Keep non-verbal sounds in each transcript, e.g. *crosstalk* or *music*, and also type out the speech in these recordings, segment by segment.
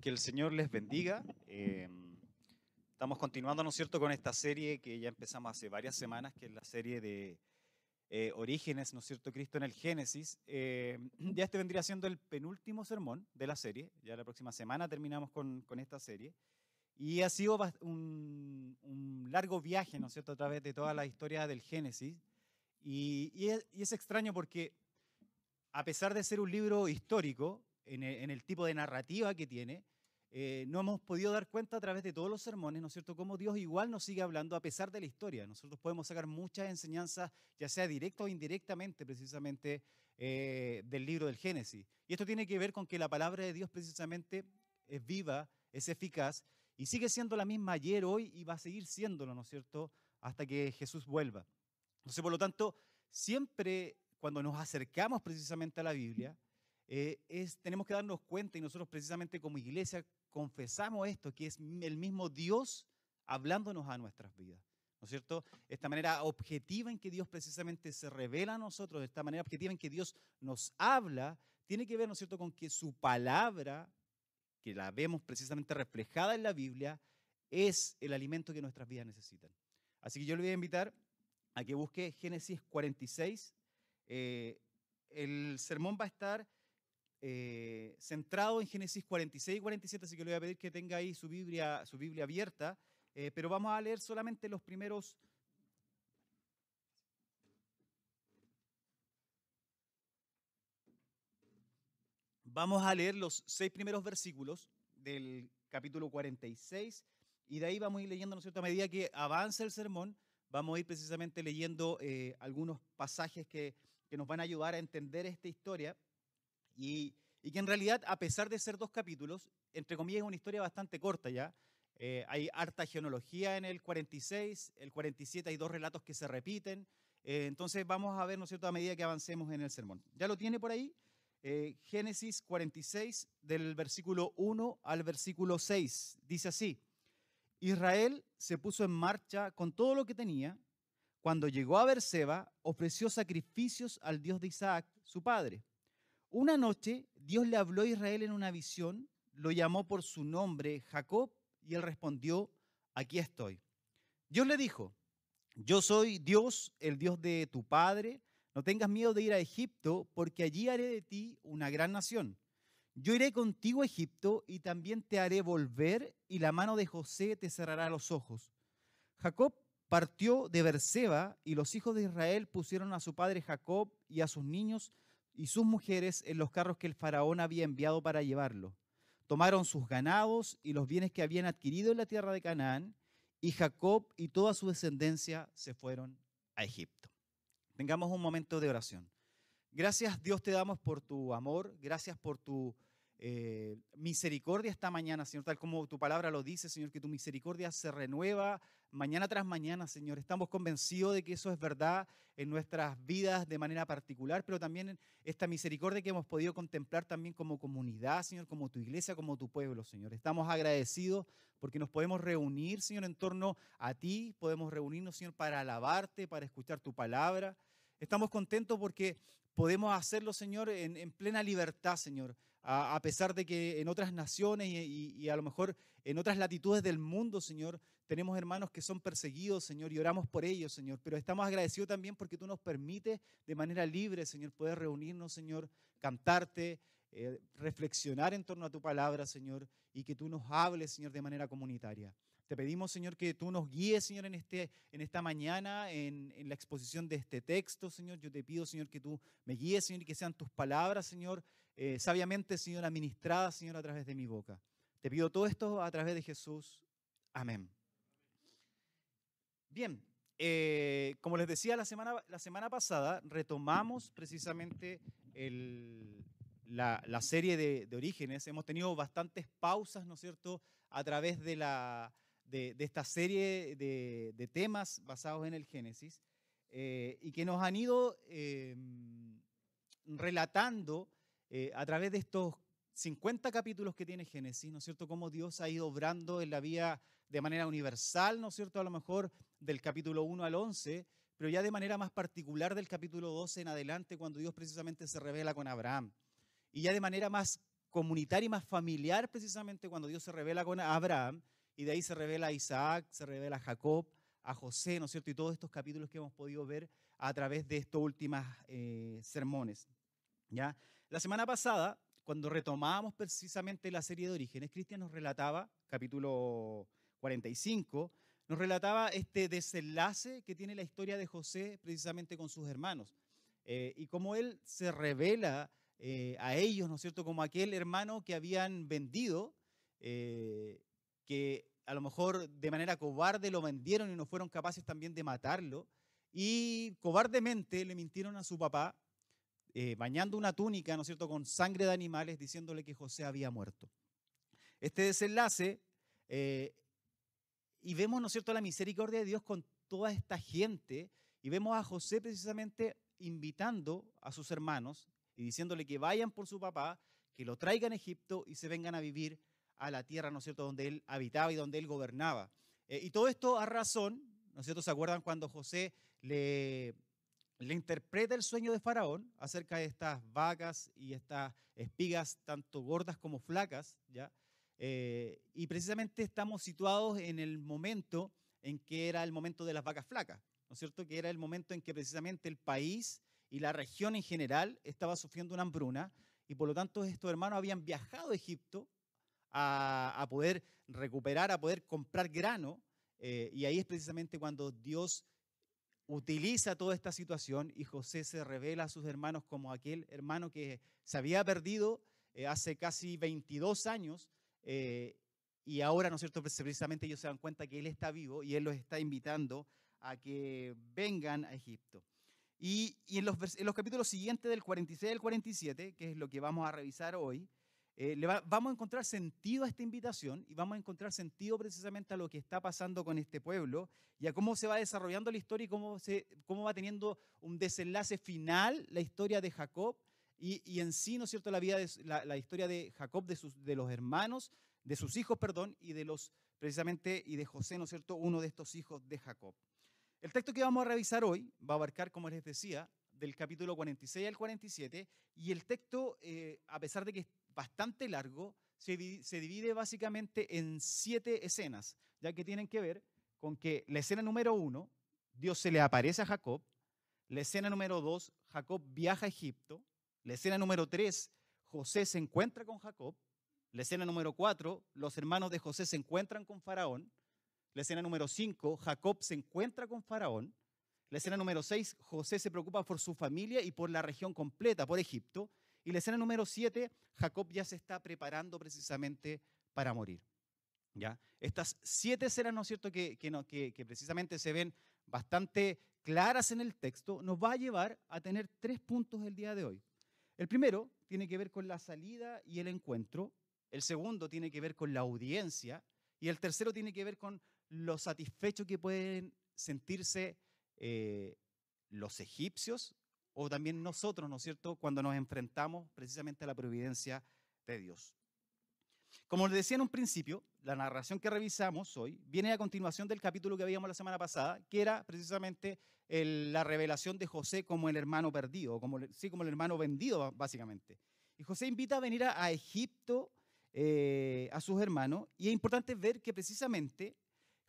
Que el Señor les bendiga. Eh, estamos continuando, ¿no es cierto?, con esta serie que ya empezamos hace varias semanas, que es la serie de eh, Orígenes, ¿no es cierto?, Cristo en el Génesis. Eh, *clears throat* ya este vendría siendo el penúltimo sermón de la serie. Ya la próxima semana terminamos con, esta serie. Y ha sido un, largo viaje, ¿no es cierto?, a través de toda la historia del Génesis. Y, y, es, y es extraño porque, a pesar de ser un libro histórico, en el, en el, tipo de narrativa que tiene, eh, no hemos podido dar cuenta a través de todos los sermones, ¿no es cierto?, cómo Dios igual nos sigue hablando a pesar de la historia. Nosotros podemos sacar muchas enseñanzas, ya sea directa o indirectamente, precisamente, eh, del libro del Génesis. Y esto tiene que ver con que la palabra de Dios precisamente es viva, es eficaz y sigue siendo la misma ayer, hoy y va a seguir siéndolo, ¿no es cierto?, hasta que Jesús vuelva. Entonces, por lo tanto, siempre cuando nos acercamos precisamente a la Biblia, eh, es, tenemos que darnos cuenta y nosotros precisamente como iglesia confesamos esto, que es el mismo Dios hablándonos a nuestras vidas. ¿No es cierto? Esta manera objetiva en que Dios precisamente se revela a nosotros, esta manera objetiva en que Dios nos habla, tiene que ver, ¿no es cierto?, con que su palabra, que la vemos precisamente reflejada en la Biblia, es el alimento que nuestras vidas necesitan. Así que yo le voy a invitar a que busque Génesis 46. Eh, el sermón va a estar eh, centrado en Génesis 46 y 47, así que le voy a pedir que tenga ahí su Biblia, su Biblia abierta, eh, pero vamos a leer solamente los primeros... Vamos a leer los seis primeros versículos del capítulo 46 y de ahí vamos a ir leyendo, ¿no es cierto? A medida que avanza el sermón, vamos a ir precisamente leyendo eh, algunos pasajes que, que nos van a ayudar a entender esta historia y, que en realidad, a pesar de ser dos capítulos, entre comillas, es una historia bastante corta ya. Eh, hay harta genealogía en el 46, el 47 hay dos relatos que se repiten. Eh, entonces vamos a ver, ¿no es cierto?, a medida que avancemos en el sermón. ¿Ya lo tiene por ahí? Eh, Génesis 46, del versículo 1 al versículo 6. Dice así, Israel se puso en marcha con todo lo que tenía. Cuando llegó a Berseba, ofreció sacrificios al Dios de Isaac, su padre. Una noche Dios le habló a Israel en una visión, lo llamó por su nombre Jacob y él respondió, aquí estoy. Dios le dijo, yo soy Dios, el Dios de tu padre, no tengas miedo de ir a Egipto, porque allí haré de ti una gran nación. Yo iré contigo a Egipto y también te haré volver y la mano de José te cerrará los ojos. Jacob partió de Berseba y los hijos de Israel pusieron a su padre Jacob y a sus niños y sus mujeres en los carros que el faraón había enviado para llevarlo. Tomaron sus ganados y los bienes que habían adquirido en la tierra de Canaán, y Jacob y toda su descendencia se fueron a Egipto. Tengamos un momento de oración. Gracias Dios te damos por tu amor, gracias por tu eh, misericordia esta mañana, Señor, tal como tu palabra lo dice, Señor, que tu misericordia se renueva mañana tras mañana, Señor. Estamos convencidos de que eso es verdad en nuestras vidas de manera particular, pero también en esta misericordia que hemos podido contemplar también como comunidad, Señor, como tu iglesia, como tu pueblo, Señor. Estamos agradecidos porque nos podemos reunir, Señor, en torno a ti, podemos reunirnos, Señor, para alabarte, para escuchar tu palabra. Estamos contentos porque podemos hacerlo, Señor, en, en plena libertad, Señor a, pesar de que en otras naciones y, a lo mejor en otras latitudes del mundo, Señor, tenemos hermanos que son perseguidos, Señor, y oramos por ellos, Señor. Pero estamos agradecidos también porque tú nos permites de manera libre, Señor, poder reunirnos, Señor, cantarte, eh, reflexionar en torno a tu palabra, Señor, y que tú nos hables, Señor, de manera comunitaria. Te pedimos, Señor, que tú nos guíes, Señor, en, este, en esta mañana, en, en, la exposición de este texto, Señor. Yo te pido, Señor, que tú me guíes, Señor, y que sean tus palabras, Señor, eh, sabiamente, Señor, administradas, Señor, a través de mi boca. Te pido todo esto a través de Jesús. Amén. Bien, eh, como les decía la semana, la semana pasada, retomamos precisamente la, la, serie de, de orígenes. Hemos tenido bastantes pausas, ¿no es cierto?, a través de la de, de esta serie de, de, temas basados en el Génesis eh, y que nos han ido eh, relatando eh, a través de estos 50 capítulos que tiene Génesis, ¿no es cierto?, cómo Dios ha ido obrando en la vida de manera universal, ¿no es cierto?, a lo mejor del capítulo 1 al 11, pero ya de manera más particular del capítulo 12 en adelante, cuando Dios precisamente se revela con Abraham. Y ya de manera más comunitaria y más familiar precisamente cuando Dios se revela con Abraham y de ahí se revela a Isaac, se revela a Jacob, a José, ¿no es cierto? Y todos estos capítulos que hemos podido ver a través de estos últimos eh, sermones. ¿ya? La semana pasada, cuando retomábamos precisamente la serie de orígenes, Cristian nos relataba, capítulo 45, nos relataba este desenlace que tiene la historia de José precisamente con sus hermanos. Eh, y cómo él se revela eh, a ellos, ¿no es cierto?, como aquel hermano que habían vendido, que a lo mejor de manera cobarde lo vendieron y no fueron capaces también de matarlo. Y cobardemente le mintieron a su papá, eh, bañando una túnica, ¿no es cierto?, con sangre de animales, diciéndole que José había muerto. Este desenlace, eh, y vemos, ¿no es cierto?, la misericordia de Dios con toda esta gente, y vemos a José precisamente invitando a sus hermanos y diciéndole que vayan por su papá, que lo traigan a Egipto y se vengan a vivir a la tierra, ¿no es cierto?, donde él habitaba y donde él gobernaba. Eh, y todo esto a razón, ¿no es cierto?, ¿se acuerdan cuando José le, le interpreta el sueño de Faraón acerca de estas vacas y estas espigas, tanto gordas como flacas, ¿ya? Eh, y precisamente estamos situados en el momento en que era el momento de las vacas flacas, ¿no es cierto?, que era el momento en que precisamente el país y la región en general estaba sufriendo una hambruna, y por lo tanto estos hermanos habían viajado a Egipto a, poder recuperar, a poder comprar grano. Eh, y ahí es precisamente cuando Dios utiliza toda esta situación y José se revela a sus hermanos como aquel hermano que se había perdido eh, hace casi 22 años eh, y ahora, ¿no es cierto?, precisamente ellos se dan cuenta que él está vivo y él los está invitando a que vengan a Egipto. Y, y en, los, en, los, capítulos siguientes del 46 al 47, que es lo que vamos a revisar hoy, eh, vamos a encontrar sentido a esta invitación y vamos a encontrar sentido precisamente a lo que está pasando con este pueblo y a cómo se va desarrollando la historia y cómo, se, cómo va teniendo un desenlace final la historia de Jacob y, y en sí, ¿no es cierto?, la, vida de, la, la historia de Jacob, de, sus, de los hermanos, de sus hijos, perdón, y de los, precisamente, y de José, ¿no es cierto?, uno de estos hijos de Jacob. El texto que vamos a revisar hoy va a abarcar, como les decía, del capítulo 46 al 47, y el texto, eh, a pesar de que bastante largo, se, divide básicamente en siete escenas, ya que tienen que ver con que la escena número uno, Dios se le aparece a Jacob, la escena número dos, Jacob viaja a Egipto, la escena número tres, José se encuentra con Jacob, la escena número cuatro, los hermanos de José se encuentran con Faraón, la escena número cinco, Jacob se encuentra con Faraón, la escena número seis, José se preocupa por su familia y por la región completa, por Egipto, y la escena número 7, Jacob ya se está preparando precisamente para morir. ¿ya? Estas siete escenas, ¿no es cierto?, que, que, precisamente se ven bastante claras en el texto, nos va a llevar a tener tres puntos el día de hoy. El primero tiene que ver con la salida y el encuentro, el segundo tiene que ver con la audiencia y el tercero tiene que ver con lo satisfecho que pueden sentirse eh, los egipcios o también nosotros, ¿no es cierto?, cuando nos enfrentamos precisamente a la providencia de Dios. Como les decía en un principio, la narración que revisamos hoy viene a continuación del capítulo que habíamos la semana pasada, que era precisamente la revelación de José como el hermano perdido, como, sí, como el hermano vendido, básicamente. Y José invita a venir a, Egipto eh, a sus hermanos, y es importante ver que precisamente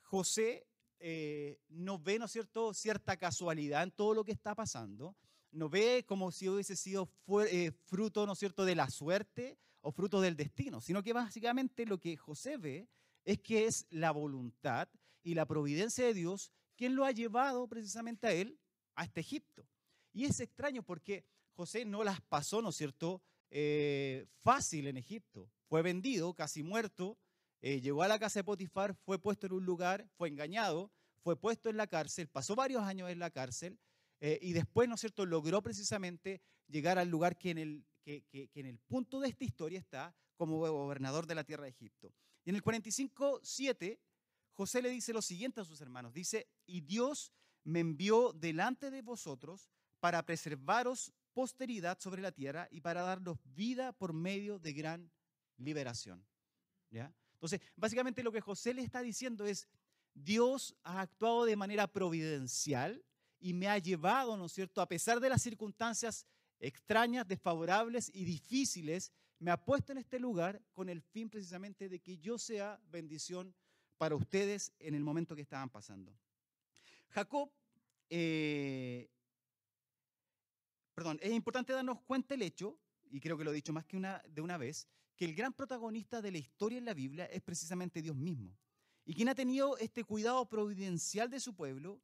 José eh, no ve, ¿no es cierto?, cierta casualidad en todo lo que está pasando, no ve como si hubiese sido eh, fruto, ¿no es cierto?, de la suerte o fruto del destino, sino que básicamente lo que José ve es que es la voluntad y la providencia de Dios quien lo ha llevado precisamente a él, a este Egipto. Y es extraño porque José no las pasó, ¿no es cierto?, eh, fácil en Egipto. Fue vendido, casi muerto, eh, llegó a la casa de Potifar, fue puesto en un lugar, fue engañado, fue puesto en la cárcel, pasó varios años en la cárcel, eh, y después, ¿no es cierto?, logró precisamente llegar al lugar que en, el, que, en el punto de esta historia está como gobernador de la tierra de Egipto. Y en el 45.7, José le dice lo siguiente a sus hermanos. Dice, y Dios me envió delante de vosotros para preservaros posteridad sobre la tierra y para darnos vida por medio de gran liberación. ¿Ya? Entonces, básicamente lo que José le está diciendo es, Dios ha actuado de manera providencial y me ha llevado, ¿no es cierto?, a pesar de las circunstancias extrañas, desfavorables y difíciles, me ha puesto en este lugar con el fin precisamente de que yo sea bendición para ustedes en el momento que estaban pasando. Jacob, eh, perdón, es importante darnos cuenta el hecho, y creo que lo he dicho más que una, de una vez, que el gran protagonista de la historia en la Biblia es precisamente Dios mismo. Y quien ha tenido este cuidado providencial de su pueblo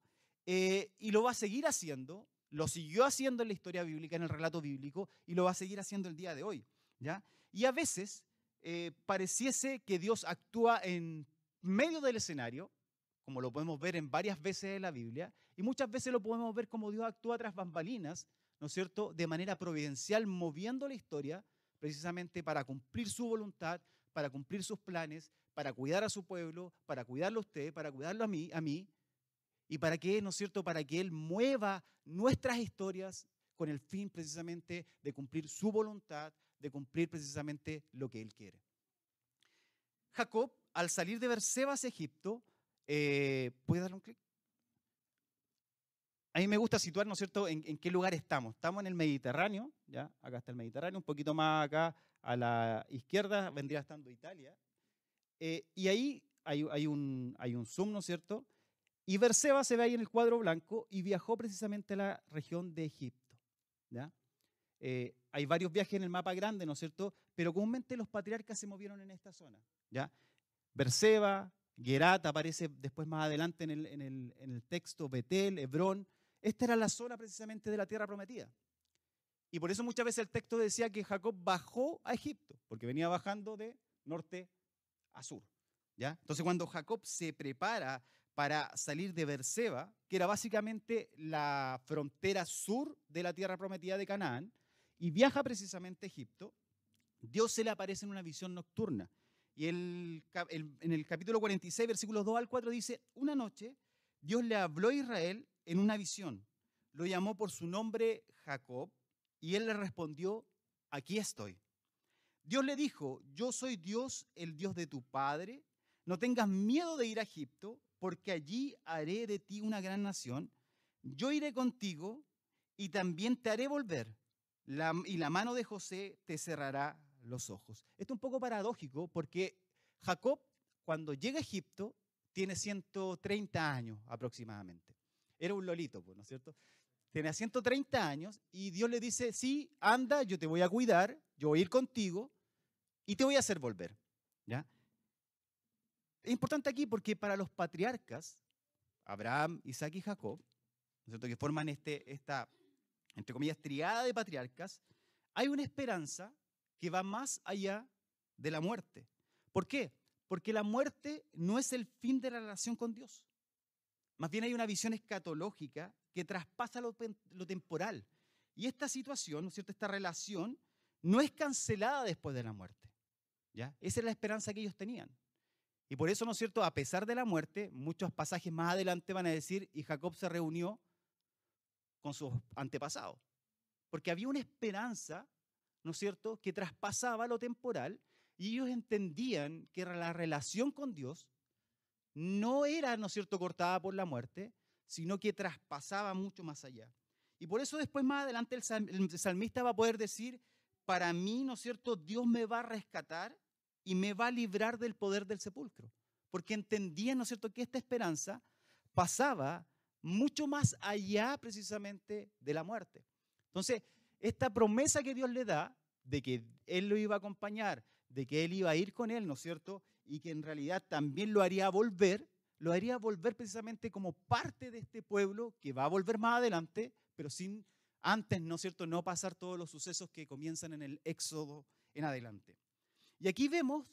eh, y lo va a seguir haciendo, lo siguió haciendo en la historia bíblica, en el relato bíblico, y lo va a seguir haciendo el día de hoy. ¿ya? Y a veces eh, pareciese que Dios actúa en medio del escenario, como lo podemos ver en varias veces en la Biblia, y muchas veces lo podemos ver como Dios actúa tras bambalinas, ¿no es cierto?, de manera providencial, moviendo la historia precisamente para cumplir su voluntad, para cumplir sus planes, para cuidar a su pueblo, para cuidarlo a usted, para cuidarlo a mí, a mí, y para que, ¿no es cierto?, para que Él mueva nuestras historias con el fin precisamente de cumplir su voluntad, de cumplir precisamente lo que Él quiere. Jacob, al salir de Berseba hacia Egipto, eh, ¿puede darle un clic? A mí me gusta situar, ¿no es cierto?, en, qué lugar estamos. Estamos en el Mediterráneo, ¿ya? Acá está el Mediterráneo, un poquito más acá a la izquierda vendría estando Italia. Eh, y ahí hay, un, hay un zoom, ¿no es cierto? Y Berseba se ve ahí en el cuadro blanco y viajó precisamente a la región de Egipto. Eh, hay varios viajes en el mapa grande, ¿no es cierto? Pero comúnmente los patriarcas se movieron en esta zona. ¿ya? Berseba, Gerat aparece después más adelante en el, en, el, en el, texto, Betel, Hebrón. Esta era la zona precisamente de la tierra prometida. Y por eso muchas veces el texto decía que Jacob bajó a Egipto, porque venía bajando de norte a sur. ¿ya? Entonces cuando Jacob se prepara para salir de Berseba, que era básicamente la frontera sur de la tierra prometida de Canaán, y viaja precisamente a Egipto, Dios se le aparece en una visión nocturna. Y en el capítulo 46, versículos 2 al 4 dice, una noche Dios le habló a Israel en una visión. Lo llamó por su nombre Jacob y él le respondió, aquí estoy. Dios le dijo, yo soy Dios, el Dios de tu padre. No tengas miedo de ir a Egipto porque allí haré de ti una gran nación. Yo iré contigo y también te haré volver. y la mano de José te cerrará los ojos. Esto es un poco paradójico porque Jacob, cuando llega a Egipto, tiene 130 años aproximadamente. Era un lolito, pues, ¿no es cierto? Tiene 130 años y Dios le dice, sí, anda, yo te voy a cuidar, yo voy a ir contigo y te voy a hacer volver. ¿Ya? Es importante aquí porque para los patriarcas, Abraham, Isaac y Jacob, que forman este, esta, entre comillas, triada de patriarcas, hay una esperanza que va más allá de la muerte. ¿Por qué? Porque la muerte no es el fin de la relación con Dios. Más bien hay una visión escatológica que traspasa lo, temporal. Y esta situación, ¿no es cierto? Esta relación no es cancelada después de la muerte. ¿ya? Esa es la esperanza que ellos tenían. Y por eso, ¿no es cierto? A pesar de la muerte, muchos pasajes más adelante van a decir, y Jacob se reunió con sus antepasados. Porque había una esperanza, ¿no es cierto?, que traspasaba lo temporal y ellos entendían que la relación con Dios no era, ¿no es cierto?, cortada por la muerte, sino que traspasaba mucho más allá. Y por eso después más adelante el salmista va a poder decir, para mí, ¿no es cierto?, Dios me va a rescatar y me va a librar del poder del sepulcro. Porque entendía, ¿no es cierto?, que esta esperanza pasaba mucho más allá precisamente de la muerte. Entonces, esta promesa que Dios le da de que Él lo iba a acompañar, de que Él iba a ir con Él, ¿no es cierto? Y que en realidad también lo haría volver, lo haría volver precisamente como parte de este pueblo que va a volver más adelante, pero sin antes, ¿no es cierto?, no pasar todos los sucesos que comienzan en el Éxodo en adelante. Y aquí vemos,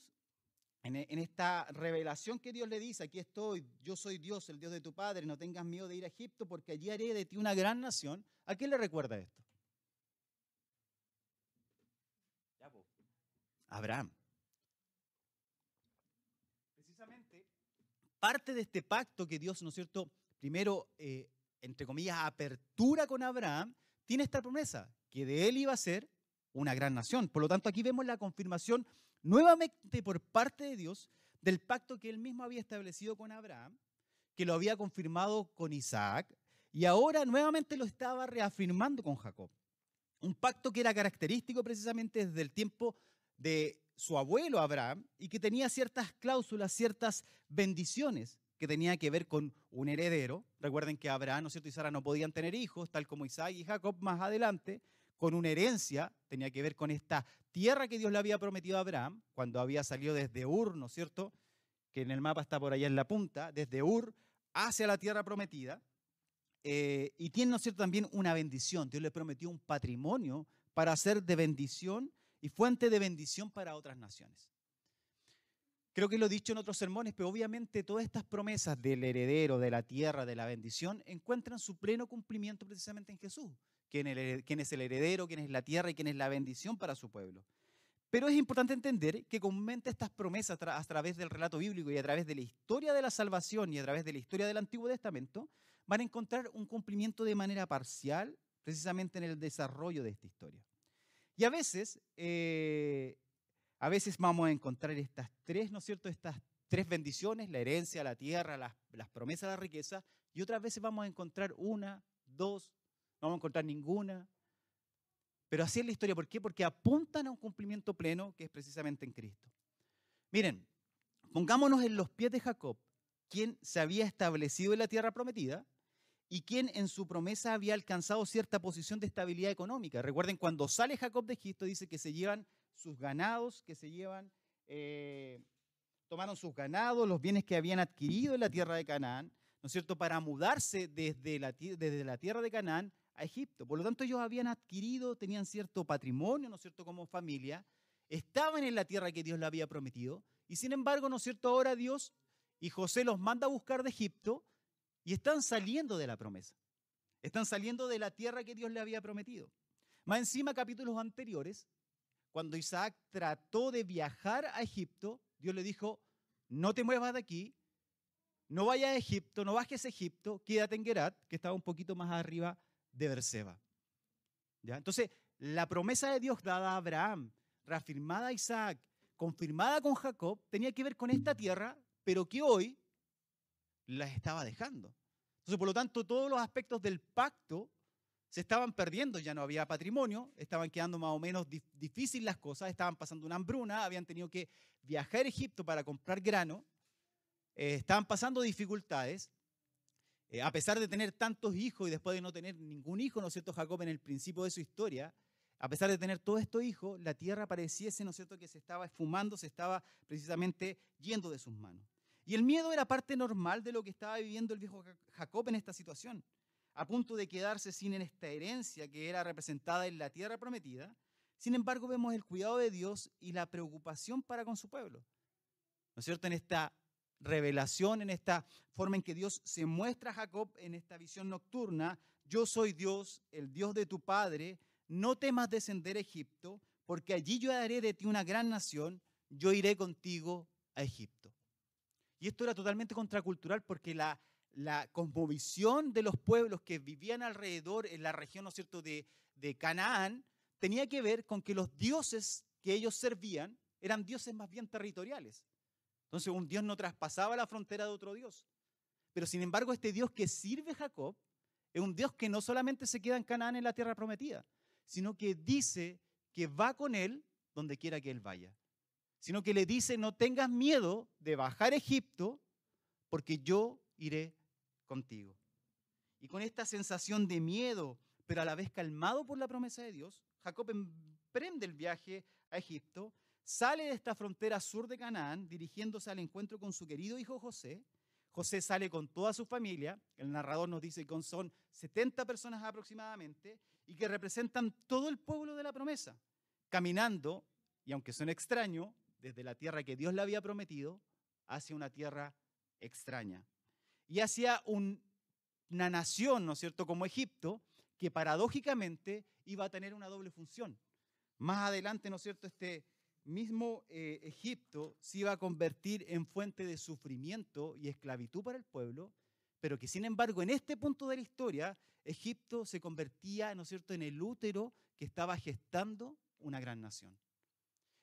en, esta revelación que Dios le dice, aquí estoy, yo soy Dios, el Dios de tu Padre, no tengas miedo de ir a Egipto porque allí haré de ti una gran nación. ¿A quién le recuerda esto? Abraham. Precisamente, parte de este pacto que Dios, ¿no es cierto?, primero, eh, entre comillas, apertura con Abraham, tiene esta promesa, que de él iba a ser una gran nación. Por lo tanto, aquí vemos la confirmación nuevamente por parte de Dios del pacto que él mismo había establecido con Abraham, que lo había confirmado con Isaac, y ahora nuevamente lo estaba reafirmando con Jacob. Un pacto que era característico precisamente desde el tiempo de su abuelo Abraham y que tenía ciertas cláusulas, ciertas bendiciones que tenía que ver con un heredero. Recuerden que Abraham ¿no cierto? y Sara no podían tener hijos, tal como Isaac y Jacob más adelante, con una herencia, tenía que ver con esta tierra que Dios le había prometido a Abraham cuando había salido desde Ur, ¿no es cierto? Que en el mapa está por allá en la punta, desde Ur hacia la tierra prometida. Eh, y tiene, ¿no es cierto?, también una bendición. Dios le prometió un patrimonio para ser de bendición y fuente de bendición para otras naciones. Creo que lo he dicho en otros sermones, pero obviamente todas estas promesas del heredero, de la tierra, de la bendición, encuentran su pleno cumplimiento precisamente en Jesús, quien, es el heredero, quién es la tierra y quién es la bendición para su pueblo. Pero es importante entender que comúnmente estas promesas a través del relato bíblico y a través de la historia de la salvación y a través de la historia del Antiguo Testamento van a encontrar un cumplimiento de manera parcial precisamente en el desarrollo de esta historia. Y a veces eh, a veces vamos a encontrar estas tres, ¿no es cierto? Estas tres bendiciones, la herencia, la tierra, las, promesas, la riqueza, y otras veces vamos a encontrar una, dos, no vamos a encontrar ninguna. Pero así es la historia. ¿Por qué? Porque apuntan a un cumplimiento pleno que es precisamente en Cristo. Miren, pongámonos en los pies de Jacob, quien se había establecido en la tierra prometida y quien en su promesa había alcanzado cierta posición de estabilidad económica. Recuerden, cuando sale Jacob de Egipto, dice que se llevan sus ganados que se llevan, eh, tomaron sus ganados, los bienes que habían adquirido en la tierra de Canaán, ¿no es cierto?, para mudarse desde la, desde la tierra de Canaán a Egipto. Por lo tanto, ellos habían adquirido, tenían cierto patrimonio, ¿no es cierto?, como familia, estaban en la tierra que Dios le había prometido, y sin embargo, ¿no es cierto?, ahora Dios y José los manda a buscar de Egipto y están saliendo de la promesa. Están saliendo de la tierra que Dios le había prometido. Más encima, capítulos anteriores, cuando Isaac trató de viajar a Egipto, Dios le dijo, no te muevas de aquí, no vayas a Egipto, no bajes a Egipto, quédate en Gerat, que estaba un poquito más arriba de Berseba. ¿Ya? Entonces, la promesa de Dios dada a Abraham, reafirmada a Isaac, confirmada con Jacob, tenía que ver con esta tierra, pero que hoy la estaba dejando. Entonces, por lo tanto, todos los aspectos del pacto se estaban perdiendo, ya no había patrimonio, estaban quedando más o menos difíciles las cosas, estaban pasando una hambruna, habían tenido que viajar a Egipto para comprar grano, eh, estaban pasando dificultades, eh, a pesar de tener tantos hijos y después de no tener ningún hijo, ¿no es cierto? Jacob en el principio de su historia, a pesar de tener todos estos hijos, la tierra pareciese, ¿no es cierto?, que se estaba esfumando, se estaba precisamente yendo de sus manos. Y el miedo era parte normal de lo que estaba viviendo el viejo Jacob en esta situación a punto de quedarse sin esta herencia que era representada en la tierra prometida. Sin embargo, vemos el cuidado de Dios y la preocupación para con su pueblo. ¿No es cierto? En esta revelación, en esta forma en que Dios se muestra a Jacob en esta visión nocturna, yo soy Dios, el Dios de tu padre, no temas descender a Egipto, porque allí yo haré de ti una gran nación, yo iré contigo a Egipto. Y esto era totalmente contracultural porque la, la cosmovisión de los pueblos que vivían alrededor en la región, ¿no cierto?, de, de Canaán, tenía que ver con que los dioses que ellos servían eran dioses más bien territoriales. Entonces un dios no traspasaba la frontera de otro dios. Pero sin embargo, este dios que sirve Jacob es un dios que no solamente se queda en Canaán en la tierra prometida, sino que dice que va con él donde quiera que él vaya. Sino que le dice, no tengas miedo de bajar a Egipto, porque yo iré contigo. Y con esta sensación de miedo, pero a la vez calmado por la promesa de Dios, Jacob emprende el viaje a Egipto, sale de esta frontera sur de Canaán, dirigiéndose al encuentro con su querido hijo José. José sale con toda su familia, el narrador nos dice que son 70 personas aproximadamente, y que representan todo el pueblo de la promesa, caminando, y aunque son extraños, desde la tierra que Dios le había prometido hacia una tierra extraña y hacia una nación, ¿no es cierto?, como Egipto, que paradójicamente iba a tener una doble función. Más adelante, ¿no es cierto?, este mismo eh, Egipto se iba a convertir en fuente de sufrimiento y esclavitud para el pueblo, pero que sin embargo en este punto de la historia, Egipto se convertía, ¿no es cierto?, en el útero que estaba gestando una gran nación.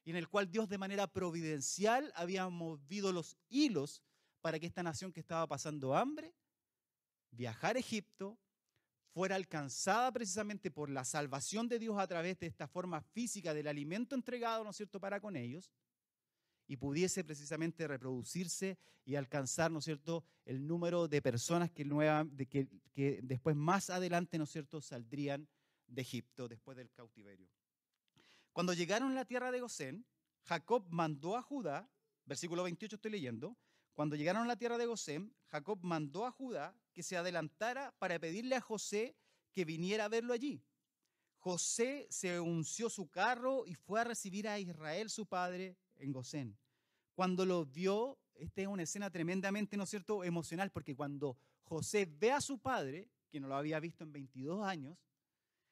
Y en el cual Dios de manera providencial había movido los hilos para que esta nación que estaba pasando hambre viajara a Egipto, fuera alcanzada precisamente por la salvación de Dios a través de esta forma física del alimento entregado, ¿no es cierto?, para con ellos, y pudiese precisamente reproducirse y alcanzar, ¿no es cierto?, el número de personas que, nueva, que, que después más adelante, ¿no es cierto?, saldrían de Egipto después del cautiverio. Cuando llegaron a la tierra de Gosén, Jacob mandó a Judá, versículo 28 estoy leyendo, cuando llegaron a la tierra de Gosén, Jacob mandó a Judá que se adelantara para pedirle a José que viniera a verlo allí. José se unció su carro y fue a recibir a Israel, su padre, en Gosén. Cuando lo vio, esta es una escena tremendamente, ¿no cierto?, emocional, porque cuando José ve a su padre, que no lo había visto en 22 años,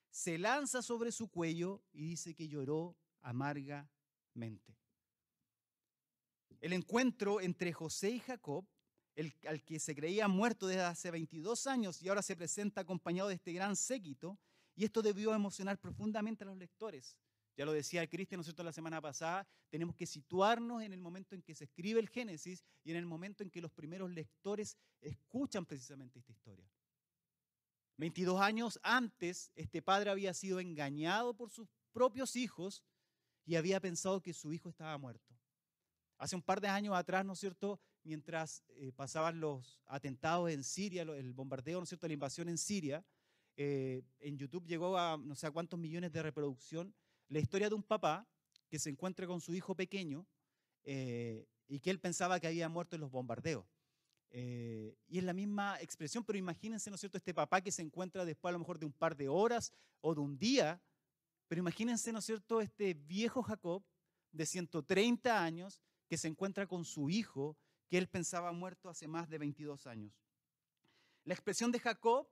se lanza sobre su cuello y dice que lloró amargamente. El encuentro entre José y Jacob, al que se creía muerto desde hace 22 años y ahora se presenta acompañado de este gran séquito, y esto debió emocionar profundamente a los lectores. Ya lo decía Cristian, ¿no es cierto?, la semana pasada, tenemos que situarnos en el momento en que se escribe el Génesis y en el momento en que los primeros lectores escuchan precisamente esta historia. 22 años antes, este padre había sido engañado por sus propios hijos y había pensado que su hijo estaba muerto. Hace un par de años atrás, ¿no es cierto?, mientras eh, pasaban los atentados en Siria, el bombardeo, ¿no es cierto?, la invasión en Siria, eh, en YouTube llegó a no sé a cuántos millones de reproducción la historia de un papá que se encuentra con su hijo pequeño eh, y que él pensaba que había muerto en los bombardeos. Y es la misma expresión, pero imagínense, ¿no es cierto?, este papá que se encuentra después a lo mejor de un par de horas o de un día, pero imagínense, ¿no es cierto?, este viejo Jacob de 130 años que se encuentra con su hijo que él pensaba muerto hace más de 22 años. La expresión de Jacob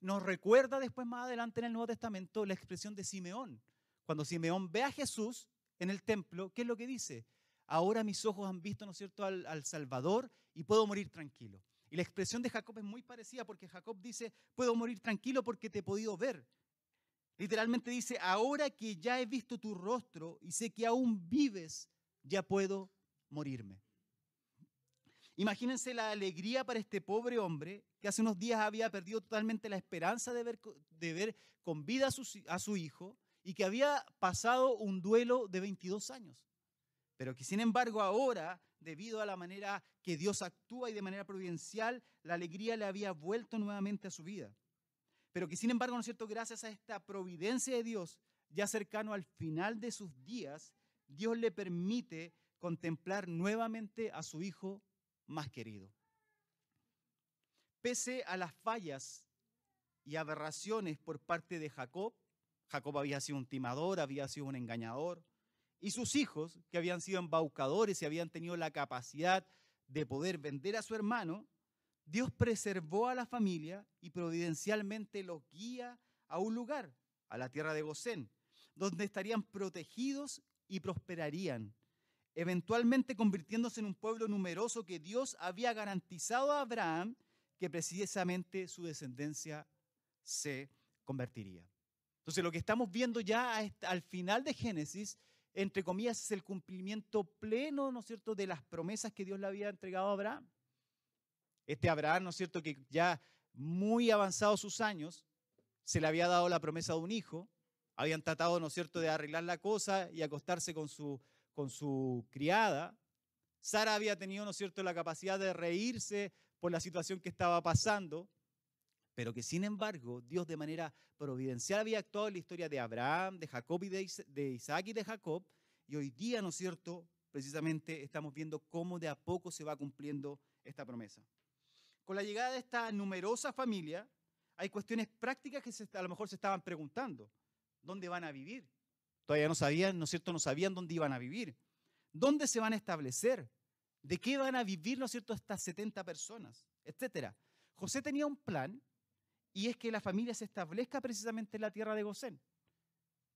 nos recuerda después más adelante en el Nuevo Testamento la expresión de Simeón. Cuando Simeón ve a Jesús en el templo, ¿qué es lo que dice? ahora mis ojos han visto, ¿no es cierto?, al, Salvador y puedo morir tranquilo. Y la expresión de Jacob es muy parecida porque Jacob dice, puedo morir tranquilo porque te he podido ver. Literalmente dice, ahora que ya he visto tu rostro y sé que aún vives, ya puedo morirme. Imagínense la alegría para este pobre hombre que hace unos días había perdido totalmente la esperanza de ver, de ver con vida a su, a su hijo y que había pasado un duelo de 22 años pero que sin embargo ahora, debido a la manera que Dios actúa y de manera providencial, la alegría le había vuelto nuevamente a su vida. Pero que sin embargo, ¿no es cierto? Gracias a esta providencia de Dios, ya cercano al final de sus días, Dios le permite contemplar nuevamente a su hijo más querido. Pese a las fallas y aberraciones por parte de Jacob, Jacob había sido un timador, había sido un engañador, y sus hijos, que habían sido embaucadores y habían tenido la capacidad de poder vender a su hermano, Dios preservó a la familia y providencialmente los guía a un lugar, a la tierra de Gosén, donde estarían protegidos y prosperarían, eventualmente convirtiéndose en un pueblo numeroso que Dios había garantizado a Abraham que precisamente su descendencia se convertiría. Entonces lo que estamos viendo ya al final de Génesis entre comillas, es el cumplimiento pleno, ¿no es cierto?, de las promesas que Dios le había entregado a Abraham. Este Abraham, ¿no es cierto?, que ya muy avanzados sus años, se le había dado la promesa de un hijo, habían tratado, ¿no es cierto?, de arreglar la cosa y acostarse con su, con su criada. Sara había tenido, ¿no es cierto?, la capacidad de reírse por la situación que estaba pasando pero que sin embargo Dios de manera providencial había actuado en la historia de Abraham, de Jacob y de Isaac y de Jacob, y hoy día, ¿no es cierto?, precisamente estamos viendo cómo de a poco se va cumpliendo esta promesa. Con la llegada de esta numerosa familia, hay cuestiones prácticas que a lo mejor se estaban preguntando. ¿Dónde van a vivir? Todavía no sabían, ¿no es cierto?, no sabían dónde iban a vivir. ¿Dónde se van a establecer? ¿De qué van a vivir, ¿no es cierto?, estas 70 personas, etcétera. José tenía un plan y es que la familia se establezca precisamente en la tierra de Gosén,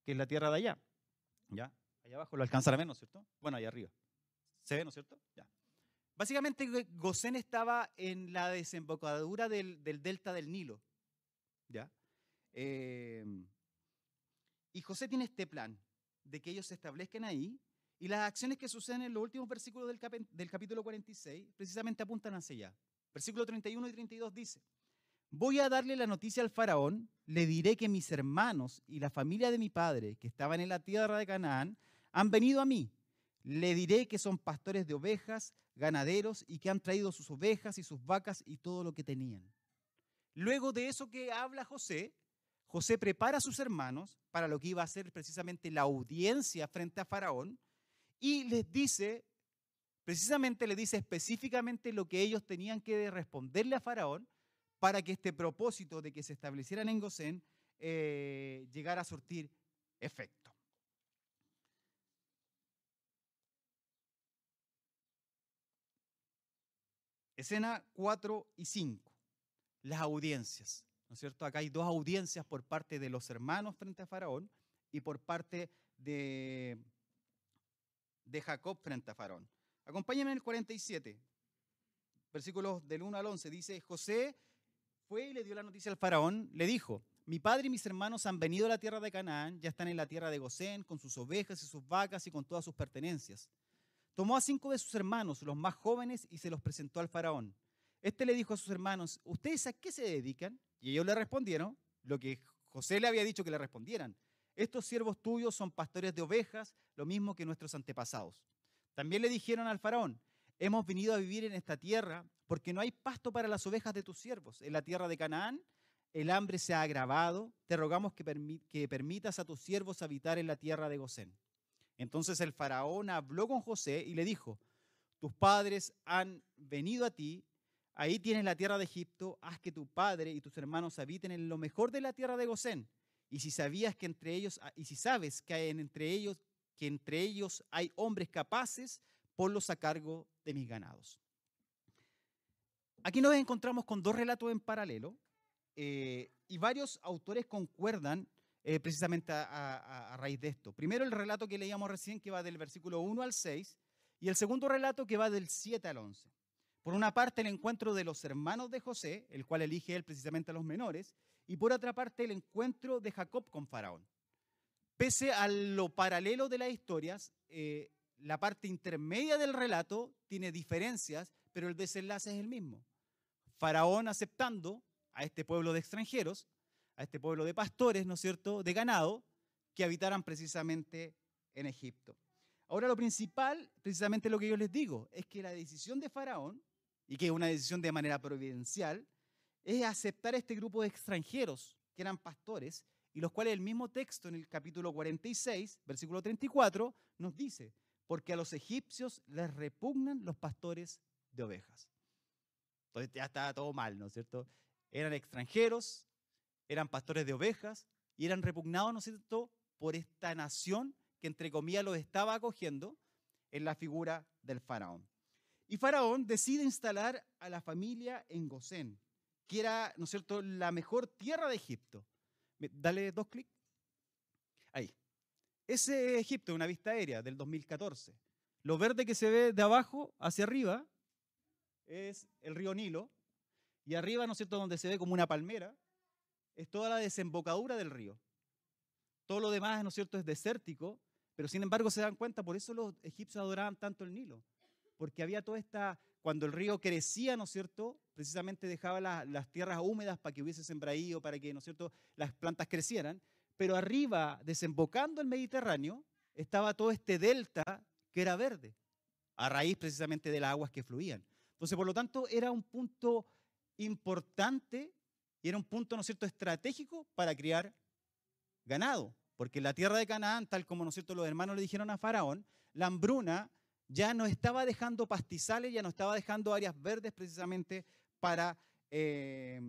que es la tierra de allá. ¿Ya? Allá abajo lo alcanzan a ver, ¿no es cierto? Bueno, allá arriba. ¿Se ve, no es cierto? Ya. Básicamente Gosén estaba en la desembocadura del, delta del Nilo. ¿Ya? Em, y José tiene este plan de que ellos se establezcan ahí y las acciones que suceden en los últimos versículos del, capítulo 46 precisamente apuntan hacia allá. Versículo 31 y 32 dice, voy a darle la noticia al faraón, le diré que mis hermanos y la familia de mi padre, que estaban en la tierra de Canaán, han venido a mí. Le diré que son pastores de ovejas, ganaderos, y que han traído sus ovejas y sus vacas y todo lo que tenían. Luego de eso que habla José, José prepara a sus hermanos para lo que iba a ser precisamente la audiencia frente a Faraón y les dice, precisamente le dice específicamente lo que ellos tenían que responderle a Faraón para que este propósito de que se establecieran en Gosén eh, llegara a surtir efecto. Escena 4 y 5, las audiencias. ¿No es cierto? Acá hay dos audiencias por parte de los hermanos frente a Faraón y por parte de, de Jacob frente a Faraón. Acompáñenme en el 47, versículos del 1 al 11. Dice, José fue y le dio la noticia al faraón, le dijo, mi padre y mis hermanos han venido a la tierra de Canaán, ya están en la tierra de Gosén, con sus ovejas y sus vacas y con todas sus pertenencias. Tomó a cinco de sus hermanos, los más jóvenes, y se los presentó al faraón. Este le dijo a sus hermanos, ¿ustedes a qué se dedican? Y ellos le respondieron lo que José le había dicho que le respondieran. Estos siervos tuyos son pastores de ovejas, lo mismo que nuestros antepasados. También le dijeron al faraón, hemos venido a vivir en esta tierra porque no hay pasto para las ovejas de tus siervos. En la tierra de Canaán el hambre se ha agravado, te rogamos que, que permitas a tus siervos habitar en la tierra de Gosén. Entonces el faraón habló con José y le dijo, tus padres han venido a ti, ahí tienes la tierra de Egipto, haz que tu padre y tus hermanos habiten en lo mejor de la tierra de Gosén. Y si sabías que entre ellos, y si sabes que hay entre ellos, que entre ellos hay hombres capaces, ponlos a cargo de mis ganados. Aquí nos encontramos con dos relatos en paralelo eh, y varios autores concuerdan eh, precisamente a, raíz de esto. Primero el relato que leíamos recién que va del versículo 1 al 6 y el segundo relato que va del 7 al 11. Por una parte el encuentro de los hermanos de José, el cual elige él precisamente a los menores, y por otra parte el encuentro de Jacob con Faraón. Pese a lo paralelo de las historias, eh, la parte intermedia del relato tiene diferencias, pero el desenlace es el mismo. Faraón aceptando a este pueblo de extranjeros, a este pueblo de pastores, ¿no es cierto?, de ganado, que habitaran precisamente en Egipto. Ahora lo principal, precisamente lo que yo les digo, es que la decisión de Faraón, y que es una decisión de manera providencial, es aceptar este grupo de extranjeros, que eran pastores, y los cuales el mismo texto en el capítulo 46, versículo 34, nos dice, porque a los egipcios les repugnan los pastores de ovejas. Entonces ya estaba todo mal, ¿no es cierto? Eran extranjeros, eran pastores de ovejas y eran repugnados, ¿no es cierto?, por esta nación que entre comillas los estaba acogiendo en la figura del faraón. Y Faraón decide instalar a la familia en Gosén, que era, ¿no es cierto?, la mejor tierra de Egipto. Dale dos clics. Ahí. Ese Egipto, una vista aérea del 2014. Lo verde que se ve de abajo hacia arriba es el río Nilo, y arriba, ¿no es cierto?, donde se ve como una palmera, es toda la desembocadura del río. Todo lo demás, ¿no es cierto?, es desértico, pero sin embargo se dan cuenta, por eso los egipcios adoraban tanto el Nilo, porque había toda esta, cuando el río crecía, ¿no es cierto?, precisamente dejaba las tierras húmedas para que hubiese sembradío, para que, ¿no es cierto?, las plantas crecieran, pero arriba, desembocando el Mediterráneo, estaba todo este delta que era verde, a raíz precisamente de las aguas que fluían. Entonces, por lo tanto, era un punto importante y era un punto, ¿no es cierto?, estratégico para criar ganado. Porque en la tierra de Canaán, tal como, ¿no es cierto?, los hermanos le dijeron a Faraón, la hambruna ya no estaba dejando pastizales, ya no estaba dejando áreas verdes precisamente para, eh,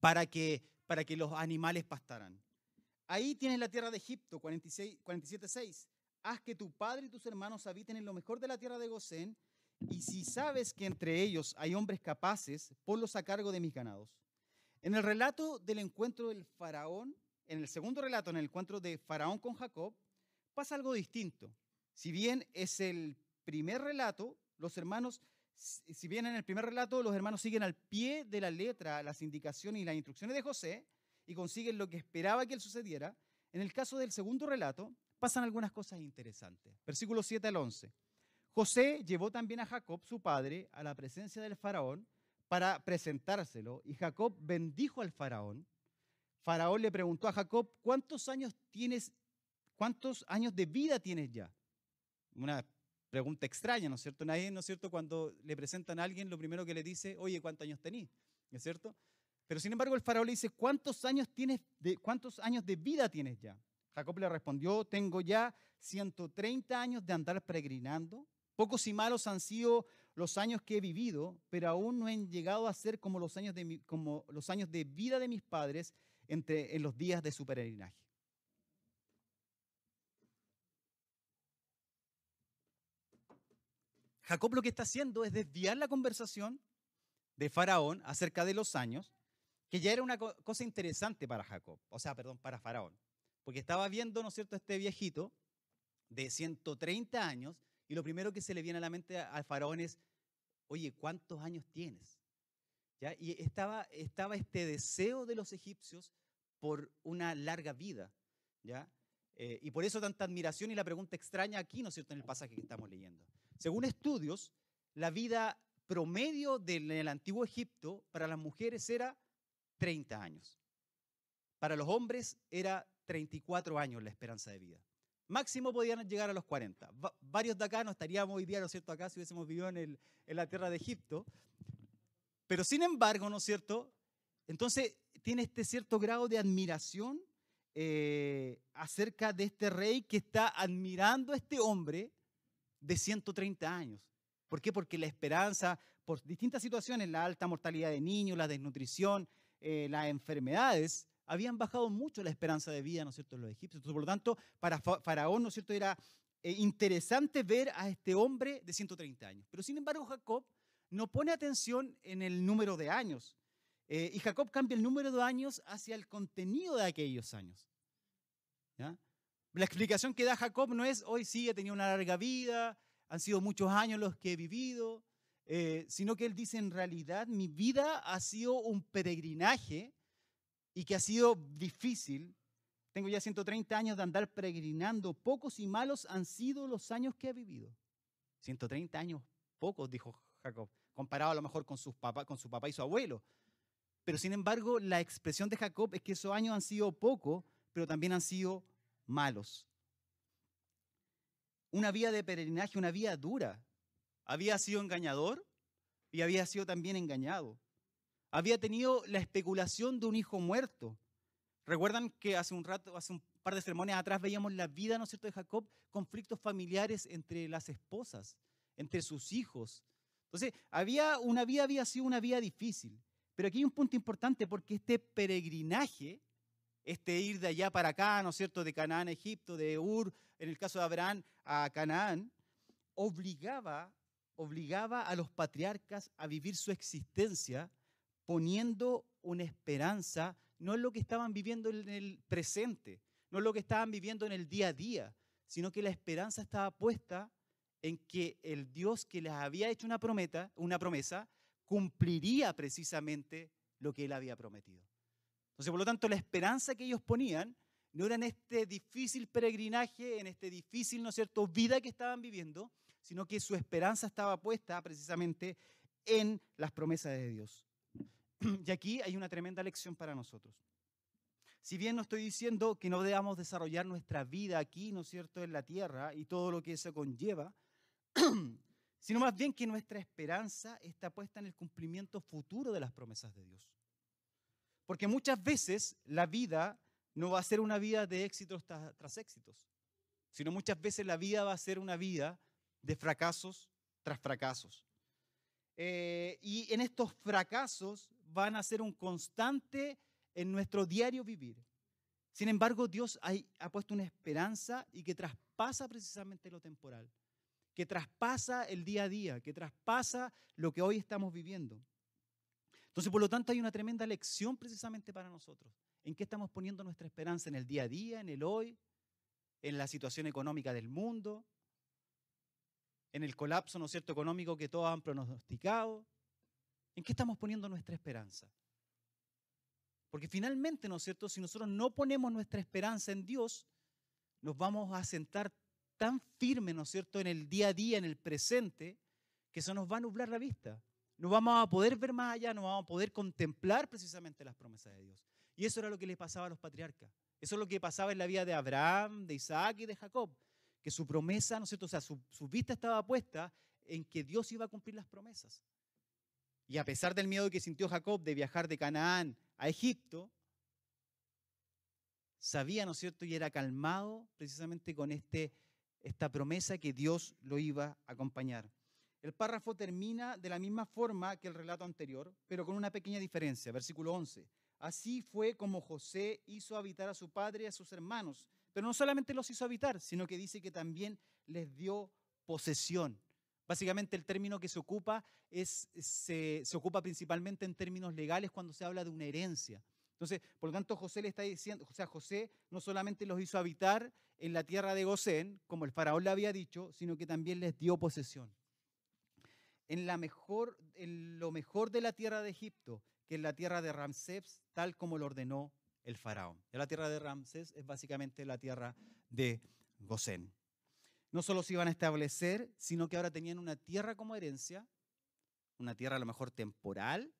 para, que, para que los animales pastaran. Ahí tienes la tierra de Egipto, 47.6. Haz que tu padre y tus hermanos habiten en lo mejor de la tierra de Gosén y si sabes que entre ellos hay hombres capaces, ponlos a cargo de mis ganados. En el relato del encuentro del faraón, en el segundo relato, en el encuentro de faraón con Jacob, pasa algo distinto. Si bien es el primer relato, los hermanos, si bien en el primer relato los hermanos siguen al pie de la letra las indicaciones y las instrucciones de José y consiguen lo que esperaba que él sucediera, en el caso del segundo relato pasan algunas cosas interesantes. Versículo 7 al 11. José llevó también a Jacob, su padre, a la presencia del faraón para presentárselo y Jacob bendijo al faraón. Faraón le preguntó a Jacob, ¿cuántos años tienes, cuántos años de vida tienes ya? Una pregunta extraña, ¿no es cierto? Nadie, ¿no es cierto? Cuando le presentan a alguien, lo primero que le dice, oye, ¿cuántos años tenés? ¿No es cierto? Pero sin embargo el faraón le dice, ¿cuántos años, tienes de, ¿cuántos años de vida tienes ya? Jacob le respondió, tengo ya 130 años de andar peregrinando. Pocos y malos han sido los años que he vivido, pero aún no han llegado a ser como los años de, como los años de vida de mis padres entre, en los días de su peregrinaje. Jacob lo que está haciendo es desviar la conversación de Faraón acerca de los años, que ya era una cosa interesante para Jacob, o sea, perdón, para Faraón, porque estaba viendo, ¿no es cierto?, este viejito de 130 años, y lo primero que se le viene a la mente al Faraón es, oye, ¿cuántos años tienes? ¿Ya? Y estaba, estaba este deseo de los egipcios por una larga vida, ¿ya? Eh, y por eso tanta admiración y la pregunta extraña aquí, ¿no es cierto?, en el pasaje que estamos leyendo. Según estudios, la vida promedio del antiguo Egipto para las mujeres era 30 años. Para los hombres era 34 años la esperanza de vida. Máximo podían llegar a los 40. varios de acá no estaríamos hoy día, ¿no es cierto?, acá si hubiésemos vivido en, la tierra de Egipto. Pero sin embargo, ¿no es cierto? Entonces tiene este cierto grado de admiración eh, acerca de este rey que está admirando a este hombre de 130 años. ¿Por qué? Porque la esperanza, por distintas situaciones, la alta mortalidad de niños, la desnutrición, eh, las enfermedades, habían bajado mucho la esperanza de vida, ¿no es cierto?, en los egipcios. por lo tanto, para Faraón, ¿no es cierto?, era eh, interesante ver a este hombre de 130 años. Pero sin embargo, Jacob no pone atención en el número de años. Eh, y Jacob cambia el número de años hacia el contenido de aquellos años. ¿ya? La explicación que da Jacob no es, hoy sí he tenido una larga vida, han sido muchos años los que he vivido, eh, sino que él dice, en realidad mi vida ha sido un peregrinaje y que ha sido difícil. Tengo ya 130 años de andar peregrinando. Pocos y malos han sido los años que he vivido. 130 años, pocos, dijo Jacob, comparado a lo mejor con, sus papá, con su papá y su abuelo. Pero sin embargo, la expresión de Jacob es que esos años han sido pocos, pero también han sido malos. Una vida de peregrinaje, una vida dura. Había sido engañador y había sido también engañado. Había tenido la especulación de un hijo muerto. Recuerdan que hace un rato, hace un par de sermones atrás veíamos la vida, ¿no es cierto?, de Jacob, conflictos familiares entre las esposas, entre sus hijos. Entonces, había, una vida había sido una vida difícil. Pero aquí hay un punto importante porque este peregrinaje este ir de allá para acá, ¿no es cierto?, de Canaán a Egipto, de Ur, en el caso de Abraham, a Canaán, obligaba, obligaba a los patriarcas a vivir su existencia poniendo una esperanza, no en lo que estaban viviendo en el presente, no en lo que estaban viviendo en el día a día, sino que la esperanza estaba puesta en que el Dios que les había hecho una, prometa, una promesa cumpliría precisamente lo que él había prometido. Entonces, por lo tanto, la esperanza que ellos ponían no era en este difícil peregrinaje, en este difícil, ¿no es cierto?, vida que estaban viviendo, sino que su esperanza estaba puesta precisamente en las promesas de Dios. *clears throat* Y aquí hay una tremenda lección para nosotros. Si bien no estoy diciendo que no debamos desarrollar nuestra vida aquí, ¿no es cierto?, en la tierra y todo lo que eso conlleva, *clears throat* sino más bien que nuestra esperanza está puesta en el cumplimiento futuro de las promesas de Dios. Porque muchas veces la vida no va a ser una vida de éxitos tras, éxitos, sino muchas veces la vida va a ser una vida de fracasos tras fracasos. Eh, y en estos fracasos van a ser un constante en nuestro diario vivir. Sin embargo, Dios ha puesto una esperanza y que traspasa precisamente lo temporal, que traspasa el día a día, que traspasa lo que hoy estamos viviendo. Entonces, por lo tanto, hay una tremenda lección precisamente para nosotros. ¿En qué estamos poniendo nuestra esperanza? ¿En el día a día, en el hoy, en la situación económica del mundo, en el colapso, ¿no es cierto?, económico que todos han pronosticado. ¿En qué estamos poniendo nuestra esperanza? Porque finalmente, ¿no es cierto?, si nosotros no ponemos nuestra esperanza en Dios, nos vamos a sentar tan firme, ¿no es cierto?, en el día a día, en el presente, que eso nos va a nublar la vista no vamos a poder ver más allá, no vamos a poder contemplar precisamente las promesas de Dios. Y eso era lo que le pasaba a los patriarcas. Eso es lo que pasaba en la vida de Abraham, de Isaac y de Jacob. Que su promesa, ¿no es cierto? O sea, su, su vista estaba puesta en que Dios iba a cumplir las promesas. Y a pesar del miedo que sintió Jacob de viajar de Canaán a Egipto, sabía, ¿no es cierto? Y era calmado precisamente con este, esta promesa que Dios lo iba a acompañar. El párrafo termina de la misma forma que el relato anterior, pero con una pequeña diferencia. Versículo 11. Así fue como José hizo habitar a su padre y a sus hermanos. Pero no solamente los hizo habitar, sino que dice que también les dio posesión. Básicamente el término que se ocupa es, se, ocupa principalmente en términos legales cuando se habla de una herencia. Entonces, por lo tanto, José le está diciendo, o sea, José no solamente los hizo habitar en la tierra de Gosén, como el faraón le había dicho, sino que también les dio posesión. En, la mejor, en lo mejor de la tierra de Egipto, que es la tierra de Ramsés, tal como lo ordenó el faraón. la tierra de Ramsés es básicamente la tierra de Gosén. No solo se iban a establecer, sino que ahora tenían una tierra como herencia, una tierra a lo mejor temporal,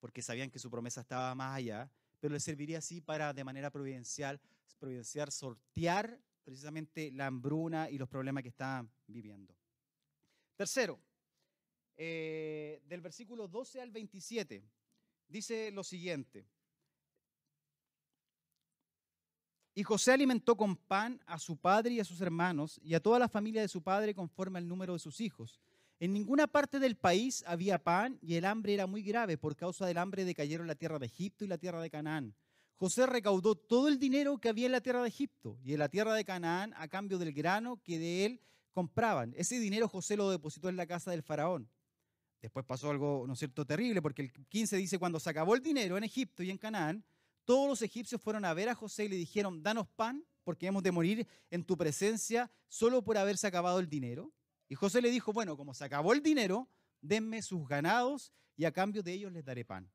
porque sabían que su promesa estaba más allá, pero les serviría así para de manera providencial, providencial sortear precisamente la hambruna y los problemas que estaban viviendo. Tercero, eh, del versículo 12 al 27, dice lo siguiente. Y José alimentó con pan a su padre y a sus hermanos y a toda la familia de su padre conforme al número de sus hijos. En ninguna parte del país había pan y el hambre era muy grave. Por causa del hambre decayeron la tierra de Egipto y la tierra de Canaán. José recaudó todo el dinero que había en la tierra de Egipto y en la tierra de Canaán a cambio del grano que de él compraban. Ese dinero José lo depositó en la casa del faraón. Después pasó algo, ¿no cierto?, terrible, porque el 15 dice, cuando se acabó el dinero en Egipto y en Canaán, todos los egipcios fueron a ver a José y le dijeron, danos pan, porque hemos de morir en tu presencia solo por haberse acabado el dinero. Y José le dijo, bueno, como se acabó el dinero, denme sus ganados y a cambio de ellos les daré pan.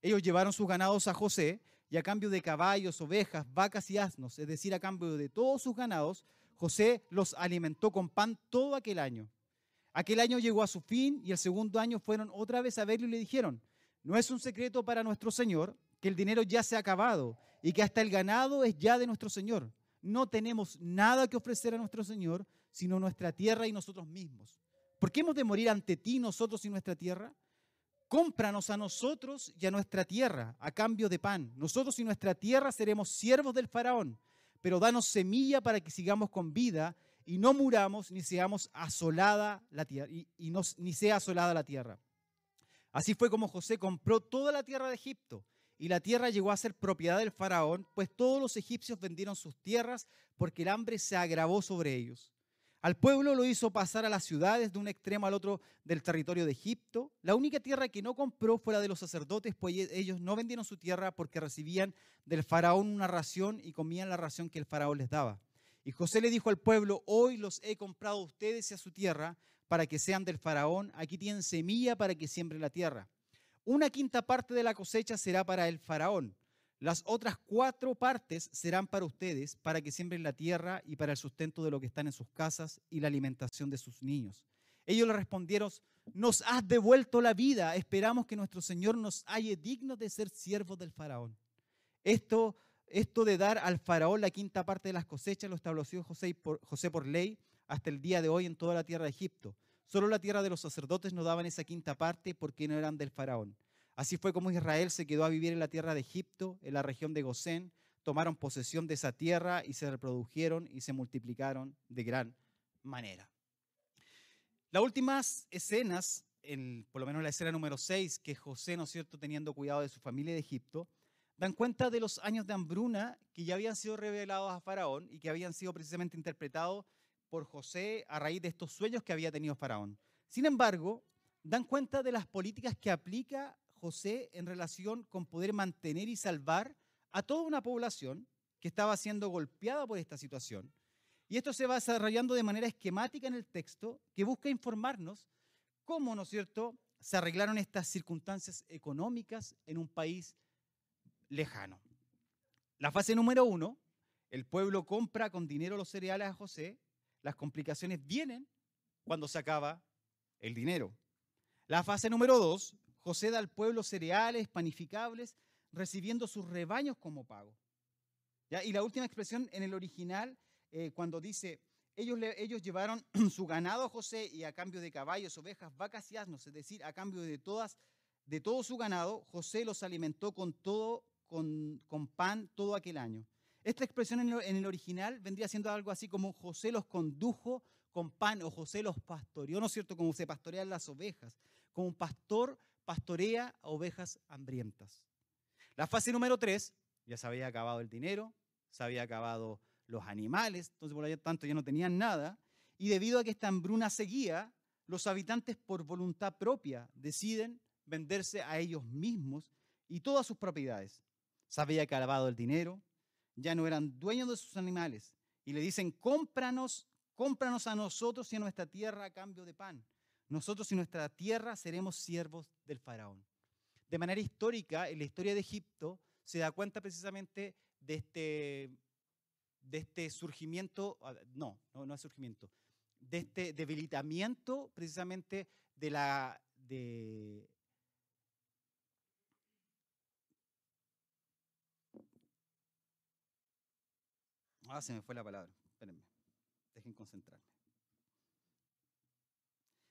Ellos llevaron sus ganados a José y a cambio de caballos, ovejas, vacas y asnos, es decir, a cambio de todos sus ganados, José los alimentó con pan todo aquel año. Aquel año llegó a su fin y el segundo año fueron otra vez a verlo y le dijeron, no es un secreto para nuestro Señor que el dinero ya se ha acabado y que hasta el ganado es ya de nuestro Señor. No tenemos nada que ofrecer a nuestro Señor, sino nuestra tierra y nosotros mismos. ¿Por qué hemos de morir ante ti nosotros y nuestra tierra? Cómpranos a nosotros y a nuestra tierra a cambio de pan. Nosotros y nuestra tierra seremos siervos del faraón, pero danos semilla para que sigamos con vida y no muramos ni seamos asolada la tierra y, ni sea asolada la tierra. Así fue como José compró toda la tierra de Egipto y la tierra llegó a ser propiedad del faraón, pues todos los egipcios vendieron sus tierras porque el hambre se agravó sobre ellos. Al pueblo lo hizo pasar a las ciudades de un extremo al otro del territorio de Egipto. La única tierra que no compró fue la de los sacerdotes, pues e-, ellos no vendieron su tierra porque recibían del faraón una ración y comían la ración que el faraón les daba. Y José le dijo al pueblo, hoy los he comprado a ustedes y a su tierra para que sean del faraón. Aquí tienen semilla para que siembren la tierra. Una quinta parte de la cosecha será para el faraón las otras cuatro partes serán para ustedes, para que siembren la tierra y para el sustento de lo que están en sus casas y la alimentación de sus niños. Ellos le respondieron, nos has devuelto la vida, esperamos que nuestro Señor nos halle dignos de ser siervos del faraón. Esto, esto de dar al faraón la quinta parte de las cosechas lo estableció José por, ley hasta el día de hoy en toda la tierra de Egipto. Solo la tierra de los sacerdotes no daban esa quinta parte porque no eran del faraón. Así fue como Israel se quedó a vivir en la tierra de Egipto, en la región de Gosén, tomaron posesión de esa tierra y se reprodujeron y se multiplicaron de gran manera. Las últimas escenas, por lo menos la escena número 6, que José, ¿no es cierto?, teniendo cuidado de su familia de Egipto, dan cuenta de los años de hambruna que ya habían sido revelados a Faraón y que habían sido precisamente interpretados por José a raíz de estos sueños que había tenido Faraón. Sin embargo, dan cuenta de las políticas que aplica José en relación con poder mantener y salvar a toda una población que estaba siendo golpeada por esta situación. Y esto se va desarrollando de manera esquemática en el texto que busca informarnos cómo, ¿no es cierto?, se arreglaron estas circunstancias económicas en un país lejano. La fase número uno, el pueblo compra con dinero los cereales a José, las complicaciones vienen cuando se acaba el dinero. La fase número dos, José da al pueblo cereales panificables, recibiendo sus rebaños como pago. Y la última expresión en el original, eh, cuando dice, ellos, ellos llevaron *clears throat* su ganado a José y a cambio de caballos, ovejas, vacas y asnos, es decir, a cambio de, todas, de todo su ganado, José los alimentó con, todo, con, pan todo aquel año. Esta expresión en el original vendría siendo algo así como José los condujo con pan o José los pastoreó, ¿no es cierto? Como se pastorean las ovejas, como un pastor pastorea a ovejas hambrientas. La fase número tres, ya se había acabado el dinero, se había acabado los animales, entonces por lo tanto ya no tenían nada, y debido a que esta hambruna seguía, los habitantes por voluntad propia deciden venderse a ellos mismos y todas sus propiedades. Se había acabado el dinero, ya no eran dueños de sus animales, y le dicen, cómpranos, cómpranos a nosotros y a nuestra tierra a cambio de pan. Nosotros y nuestra tierra seremos siervos del faraón. De manera histórica, en la historia de Egipto, se da cuenta precisamente de este de este surgimiento, no, no, no es surgimiento, de este debilitamiento precisamente de la... De, ah, se me fue la palabra, espérenme, dejen concentrarme.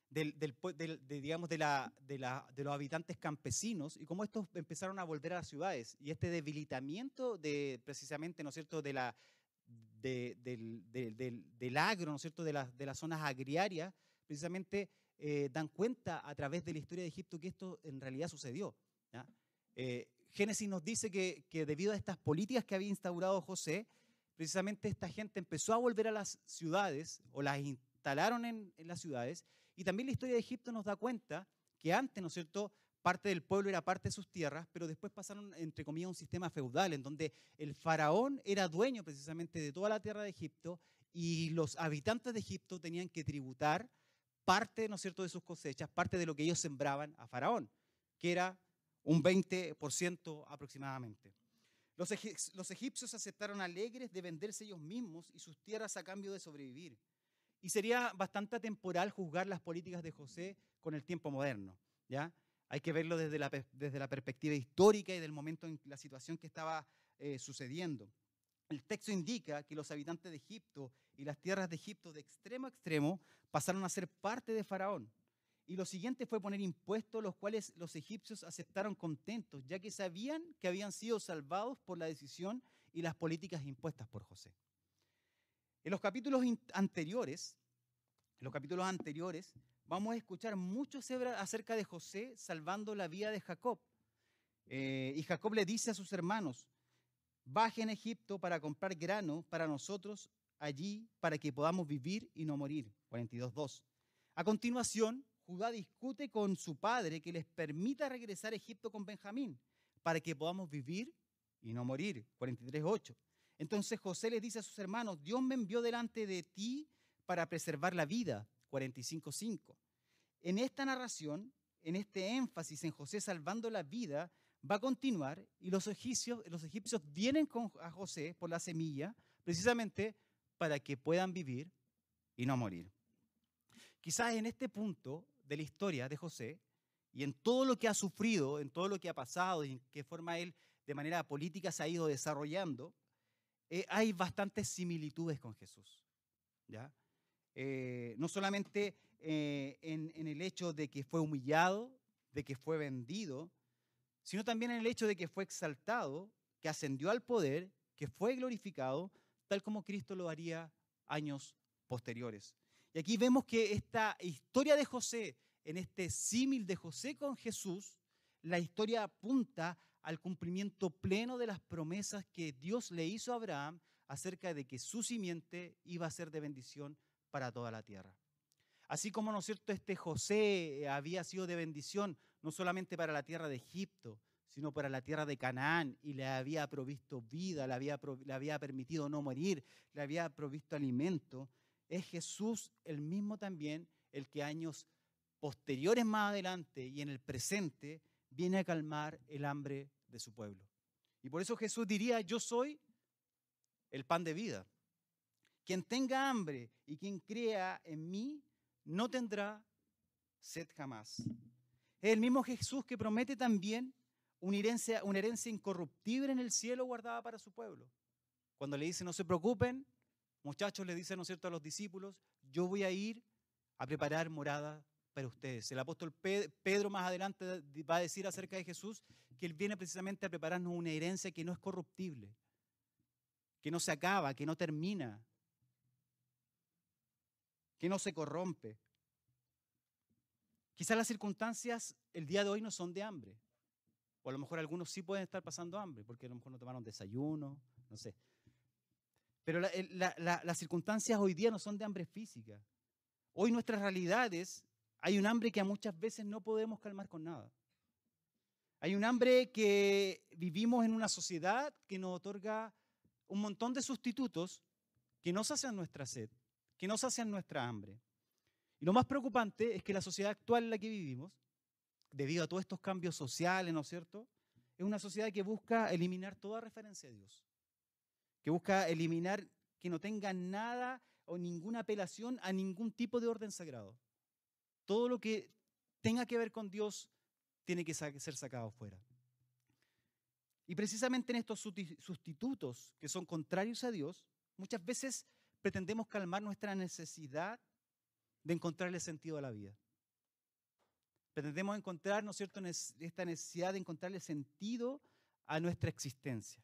Del, del, de, digamos, de, la, de, la, de, los habitantes campesinos y cómo estos empezaron a volver a las ciudades. Y este debilitamiento de precisamente, ¿no cierto?, de la, del, agro, ¿no cierto?, de, de las zonas agriarias, precisamente eh, dan cuenta a través de la historia de Egipto que esto en realidad sucedió. Eh, Génesis nos dice que, debido a estas políticas que había instaurado José, precisamente esta gente empezó a volver a las ciudades o las instalaron en, las ciudades. Y también la historia de Egipto nos da cuenta que antes, ¿no es cierto?, parte del pueblo era parte de sus tierras, pero después pasaron, entre comillas, un sistema feudal, en donde el faraón era dueño precisamente de toda la tierra de Egipto y los habitantes de Egipto tenían que tributar parte, ¿no es cierto?, de sus cosechas, parte de lo que ellos sembraban a faraón, que era un 20% aproximadamente. Los, egipcios aceptaron alegres de venderse ellos mismos y sus tierras a cambio de sobrevivir. Y sería bastante temporal juzgar las políticas de José con el tiempo moderno, ¿ya? Hay que verlo desde la, desde la perspectiva histórica y del momento en la situación que estaba eh, sucediendo. El texto indica que los habitantes de Egipto y las tierras de Egipto de extremo a extremo pasaron a ser parte de Faraón. Y lo siguiente fue poner impuestos, los cuales los egipcios aceptaron contentos, ya que sabían que habían sido salvados por la decisión y las políticas impuestas por José. En los capítulos anteriores, en los capítulos anteriores, vamos a escuchar mucho acerca de José salvando la vida de Jacob. Eh, y Jacob le dice a sus hermanos, bajen a Egipto para comprar grano para nosotros allí, para que podamos vivir y no morir. 42.2. A continuación, Judá discute con su padre que les permita regresar a Egipto con Benjamín, para que podamos vivir y no morir. 43.8. Entonces José le dice a sus hermanos, Dios me envió delante de ti para preservar la vida. 45.5. En esta narración, en este énfasis en José salvando la vida, va a continuar y los egipcios, los egipcios vienen con, a José por la semilla precisamente para que puedan vivir y no morir. Quizás en este punto de la historia de José y en todo lo que ha sufrido, en todo lo que ha pasado y en qué forma él de manera política se ha ido desarrollando, eh, hay bastantes similitudes con Jesús. ¿ya? Eh, no solamente eh, en, el hecho de que fue humillado, de que fue vendido, sino también en el hecho de que fue exaltado, que ascendió al poder, que fue glorificado, tal como Cristo lo haría años posteriores. Y aquí vemos que esta historia de José, en este símil de José con Jesús, la historia apunta al cumplimiento pleno de las promesas que Dios le hizo a Abraham acerca de que su simiente iba a ser de bendición para toda la tierra. Así como, ¿no es cierto?, este José eh, había sido de bendición no solamente para la tierra de Egipto, sino para la tierra de Canaán y le había provisto vida, le había, le había permitido no morir, le había provisto alimento, es Jesús el mismo también el que años posteriores más adelante y en el presente viene a calmar el hambre de su pueblo. Y por eso Jesús diría, yo soy el pan de vida. Quien tenga hambre y quien crea en mí no tendrá sed jamás. Es el mismo Jesús que promete también una herencia, una herencia incorruptible en el cielo guardada para su pueblo. Cuando le dice, no se preocupen, muchachos, le dice, ¿no es cierto?, a los discípulos, yo voy a ir a preparar morada para ustedes. El apóstol Pedro más adelante va a decir acerca de Jesús que él viene precisamente a prepararnos una herencia que no es corruptible, que no se acaba, que no termina, que no se corrompe. Quizás las circunstancias el día de hoy no son de hambre. O a lo mejor algunos sí pueden estar pasando hambre, porque a lo mejor no tomaron desayuno, no sé. Pero las circunstancias hoy día no son de hambre física. Hoy nuestras realidades, hay un hambre que a muchas veces no podemos calmar con nada. Hay un hambre que vivimos en una sociedad que nos otorga un montón de sustitutos que no sacian nuestra sed, que no sacian nuestra hambre. Y lo más preocupante es que la sociedad actual en la que vivimos, debido a todos estos cambios sociales, ¿no es cierto? Es una sociedad que busca eliminar toda referencia a Dios, que busca eliminar que no tenga nada o ninguna apelación a ningún tipo de orden sagrado. Todo lo que tenga que ver con Dios tiene que ser sacado fuera. Y precisamente en estos sustitutos que son contrarios a Dios, muchas veces pretendemos calmar nuestra necesidad de encontrarle sentido a la vida. Pretendemos encontrar, ¿no es cierto?, esta necesidad de encontrarle sentido a nuestra existencia.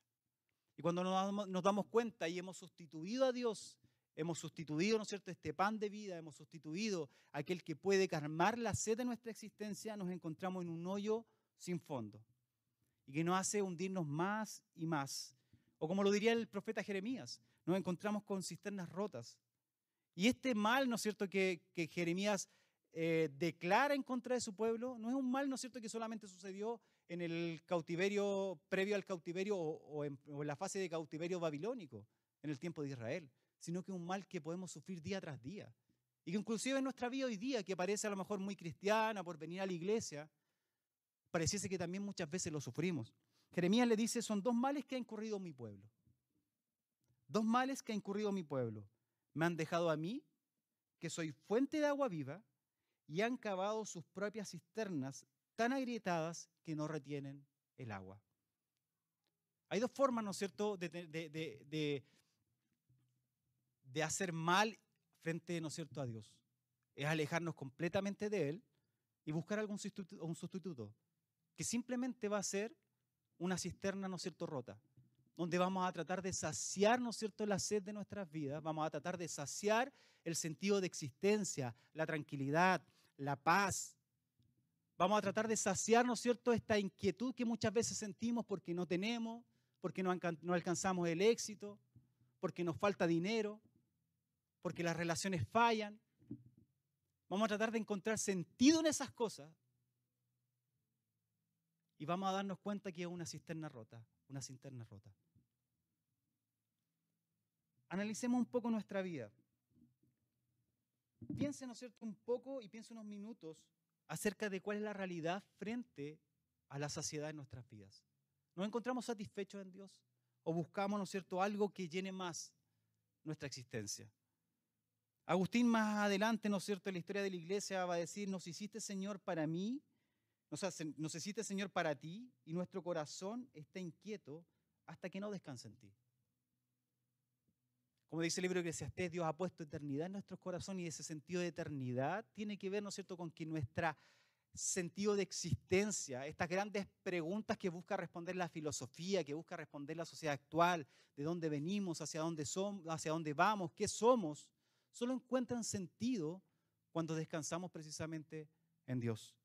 Y cuando nos damos, cuenta y hemos sustituido a Dios, hemos sustituido, ¿no es cierto?, este pan de vida, hemos sustituido a aquel que puede calmar la sed de nuestra existencia, nos encontramos en un hoyo sin fondo y que nos hace hundirnos más y más. O como lo diría el profeta Jeremías, nos encontramos con cisternas rotas. Y este mal, ¿no es cierto?, que, Jeremías eh, declara en contra de su pueblo, no es un mal, ¿no es cierto?, que solamente sucedió en el cautiverio, previo al cautiverio o, en, la fase de cautiverio babilónico, en el tiempo de Israel, sino que es un mal que podemos sufrir día tras día. Y que inclusive en nuestra vida hoy día, que parece a lo mejor muy cristiana por venir a la iglesia, pareciese que también muchas veces lo sufrimos. Jeremías le dice, son dos males que ha incurrido mi pueblo. Dos males que ha incurrido mi pueblo. Me han dejado a mí, que soy fuente de agua viva, y han cavado sus propias cisternas tan agrietadas que no retienen el agua. Hay dos formas, ¿no es cierto?, de, de, de, hacer mal frente, ¿no es cierto?, a Dios. Es alejarnos completamente de Él y buscar algún sustituto, un sustituto, que simplemente va a ser una cisterna, ¿no es cierto?, rota donde vamos a tratar de saciar, ¿no es cierto?, la sed de nuestras vidas, vamos a tratar de saciar el sentido de existencia, la tranquilidad, la paz. Vamos a tratar de saciar, ¿no es cierto?, esta inquietud que muchas veces sentimos porque no tenemos, porque no, alcanzamos el éxito, porque nos falta dinero, porque las relaciones fallan. Vamos a tratar de encontrar sentido en esas cosas y vamos a darnos cuenta que es una cisterna rota, una cisterna rota. Analicemos un poco nuestra vida. Piense, ¿no es cierto?, un poco y piense unos minutos acerca de cuál es la realidad frente a la saciedad de nuestras vidas. ¿Nos encontramos satisfechos en Dios? ¿O buscamos, ¿no es cierto?, algo que llene más nuestra existencia? Agustín más adelante, ¿no es cierto?, en la historia de la iglesia va a decir, nos hiciste Señor para mí nos existe, Señor, para ti y nuestro corazón está inquieto hasta que no descanse en ti. Como dice el libro de Eclesiastés, Dios ha puesto eternidad en nuestros corazones y ese sentido de eternidad tiene que ver, ¿no es cierto?, con que nuestro sentido de existencia, estas grandes preguntas que busca responder la filosofía, que busca responder la sociedad actual, de dónde venimos, hacia dónde somos, hacia dónde vamos, qué somos, solo encuentran sentido cuando descansamos precisamente en Dios.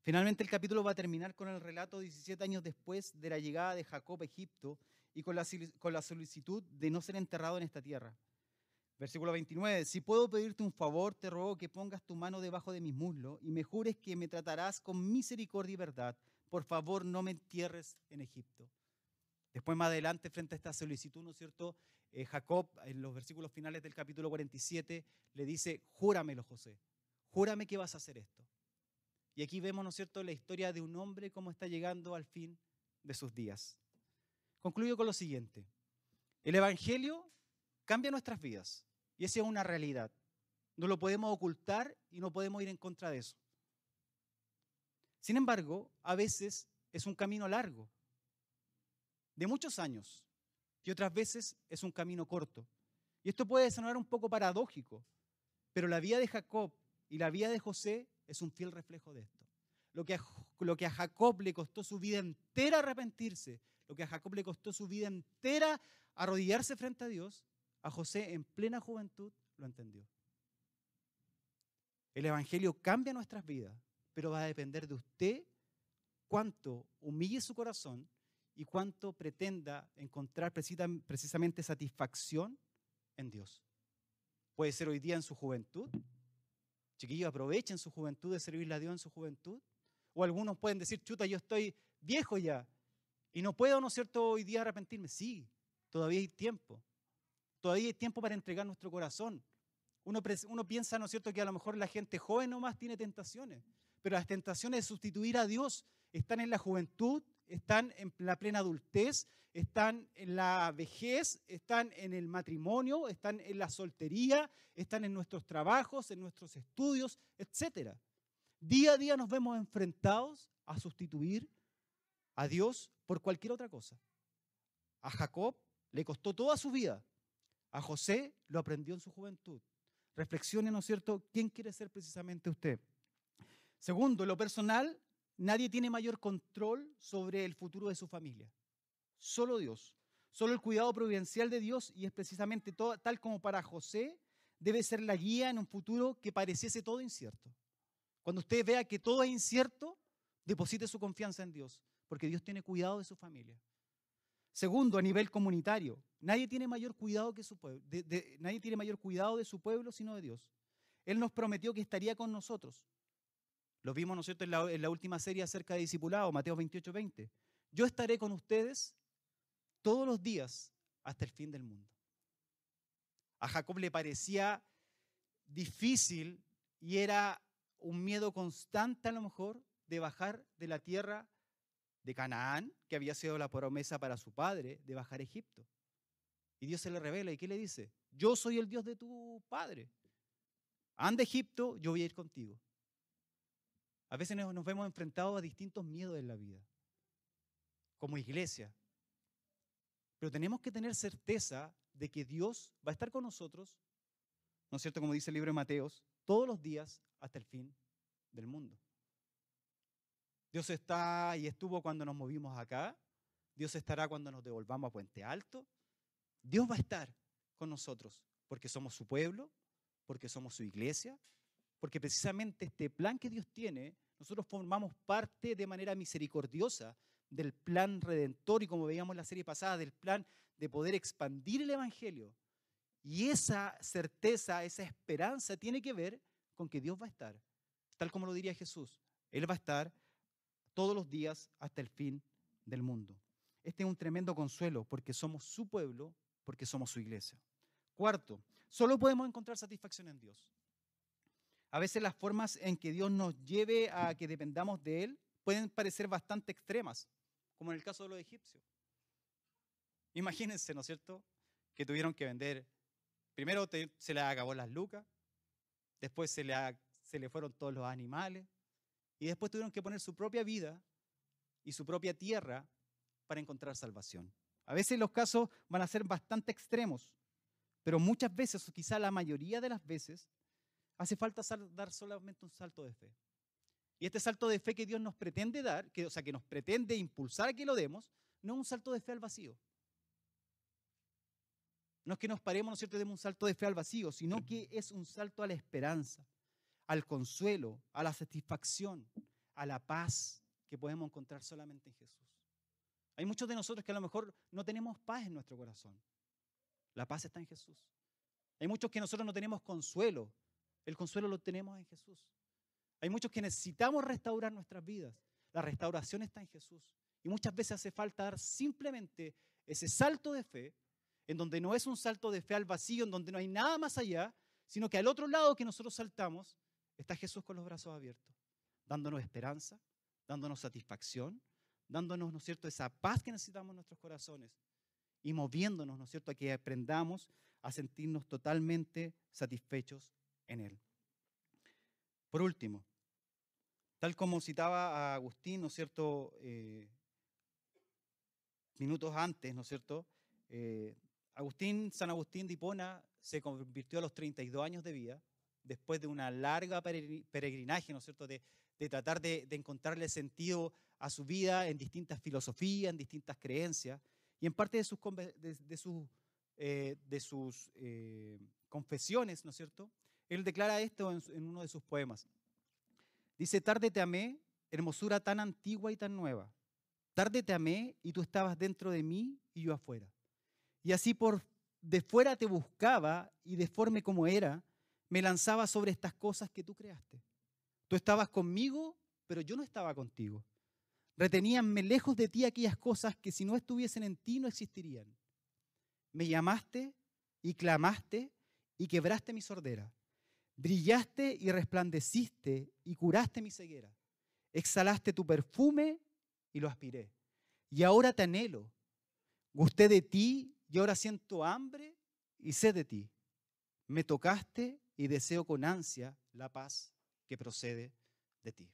Finalmente el capítulo va a terminar con el relato 17 años después de la llegada de Jacob a Egipto y con la, solicitud de no ser enterrado en esta tierra. Versículo 29, si puedo pedirte un favor, te ruego que pongas tu mano debajo de mis muslos y me jures que me tratarás con misericordia y verdad. Por favor, no me entierres en Egipto. Después, más adelante, frente a esta solicitud, ¿no es cierto? Eh, Jacob, en los versículos finales del capítulo 47, le dice, júramelo, José, júrame que vas a hacer esto. Y aquí vemos, ¿no es cierto?, la historia de un hombre cómo está llegando al fin de sus días. Concluyo con lo siguiente. El Evangelio cambia nuestras vidas y esa es una realidad. No lo podemos ocultar y no podemos ir en contra de eso. Sin embargo, a veces es un camino largo, de muchos años, y otras veces es un camino corto. Y esto puede sonar un poco paradójico, pero la vida de Jacob y la vida de José es un fiel reflejo de esto. Lo que, a, Jacob le costó su vida entera arrepentirse, lo que a Jacob le costó su vida entera arrodillarse frente a Dios, a José en plena juventud lo entendió. El Evangelio cambia nuestras vidas, pero va a depender de usted cuánto humille su corazón y cuánto pretenda encontrar precisamente satisfacción en Dios. Puede ser hoy día en su juventud. Chiquillos, aprovechen su juventud de servirle a Dios en su juventud. O algunos pueden decir, chuta, yo estoy viejo ya y no puedo, ¿no es cierto?, hoy día arrepentirme. Sí, todavía hay tiempo. Todavía hay tiempo para entregar nuestro corazón. Uno, uno piensa, ¿no es cierto?, que a lo mejor la gente joven nomás tiene tentaciones, pero las tentaciones de sustituir a Dios están en la juventud, están en la plena adultez, están en la vejez, están en el matrimonio, están en la soltería, están en nuestros trabajos, en nuestros estudios, etc. Día a día nos vemos enfrentados a sustituir a Dios por cualquier otra cosa. A Jacob le costó toda su vida. A José lo aprendió en su juventud. Reflexione, ¿no es cierto?, quién quiere ser precisamente usted. Segundo, lo personal, nadie tiene mayor control sobre el futuro de su familia. Solo Dios. Solo el cuidado providencial de Dios y es precisamente tal como para José debe ser la guía en un futuro que pareciese todo incierto. Cuando usted vea que todo es incierto, deposite su confianza en Dios, porque Dios tiene cuidado de su familia. Segundo, a nivel comunitario, nadie tiene mayor cuidado que su pueblo, nadie tiene mayor cuidado de su pueblo sino de Dios. Él nos prometió que estaría con nosotros. Lo vimos, ¿no es cierto?, en la, última serie acerca de discipulado, Mateo 28, 20. Yo estaré con ustedes todos los días hasta el fin del mundo. A Jacob le parecía difícil y era un miedo constante a lo mejor de bajar de la tierra de Canaán, que había sido la promesa para su padre, de bajar a Egipto. Y Dios se le revela y ¿qué le dice? Yo soy el Dios de tu padre. Anda a Egipto, yo voy a ir contigo. A veces nos vemos enfrentados a distintos miedos en la vida, como iglesia. Pero tenemos que tener certeza de que Dios va a estar con nosotros, ¿no es cierto? Como dice el libro de Mateos, todos los días hasta el fin del mundo. Dios está y estuvo cuando nos movimos acá. Dios estará cuando nos devolvamos a Puente Alto. Dios va a estar con nosotros porque somos su pueblo, porque somos su iglesia, porque precisamente este plan que Dios tiene, nosotros formamos parte de manera misericordiosa del plan redentor y como veíamos en la serie pasada, del plan de poder expandir el Evangelio. Y esa certeza, esa esperanza tiene que ver con que Dios va a estar, tal como lo diría Jesús. Él va a estar todos los días hasta el fin del mundo. Este es un tremendo consuelo porque somos su pueblo, porque somos su iglesia. Cuarto, solo podemos encontrar satisfacción en Dios. A veces las formas en que Dios nos lleve a que dependamos de Él pueden parecer bastante extremas, como en el caso de los egipcios. Imagínense, ¿no es cierto?, que tuvieron que vender, primero se les acabó las lucas, después se se le fueron todos los animales, y después tuvieron que poner su propia vida y su propia tierra para encontrar salvación. A veces los casos van a ser bastante extremos, pero muchas veces, o quizá la mayoría de las veces, hace falta dar solamente un salto de fe. Y este salto de fe que Dios nos pretende dar, que, o sea, que nos pretende impulsar a que lo demos, no es un salto de fe al vacío. No es que nos paremos, ¿no es cierto?, demos un salto de fe al vacío, sino que es un salto a la esperanza, al consuelo, a la satisfacción, a la paz que podemos encontrar solamente en Jesús. Hay muchos de nosotros que a lo mejor no tenemos paz en nuestro corazón. La paz está en Jesús. Hay muchos que nosotros no tenemos consuelo. El consuelo lo tenemos en Jesús. Hay muchos que necesitamos restaurar nuestras vidas. La restauración está en Jesús. Y muchas veces hace falta dar simplemente ese salto de fe, en donde no es un salto de fe al vacío, en donde no hay nada más allá, sino que al otro lado que nosotros saltamos está Jesús con los brazos abiertos, dándonos esperanza, dándonos satisfacción, dándonos, ¿no es cierto?, esa paz que necesitamos en nuestros corazones y moviéndonos, ¿no es cierto?, a que aprendamos a sentirnos totalmente satisfechos en Él. Por último, Tal como citaba a Agustín, ¿no es cierto? Eh, minutos antes, ¿no cierto? Eh, Agustín, San Agustín de Hipona se convirtió a los 32 años de vida, después de una larga peregrinaje, ¿no es cierto?, de, tratar de, encontrarle sentido a su vida en distintas filosofías, en distintas creencias, y en parte de sus, eh, eh, confesiones, ¿no es cierto?, él declara esto en, en uno de sus poemas. Dice, tarde te amé, hermosura tan antigua y tan nueva. Tarde te amé y tú estabas dentro de mí y yo afuera. Y así por de fuera te buscaba y deforme como era, me lanzaba sobre estas cosas que tú creaste. Tú estabas conmigo, pero yo no estaba contigo. Reteníanme lejos de ti aquellas cosas que si no estuviesen en ti no existirían. Me llamaste y clamaste y quebraste mi sordera. Brillaste y resplandeciste y curaste mi ceguera. Exhalaste tu perfume y lo aspiré. Y ahora te anhelo. Gusté de ti y ahora siento hambre y sed de ti. Me tocaste y deseo con ansia la paz que procede de ti.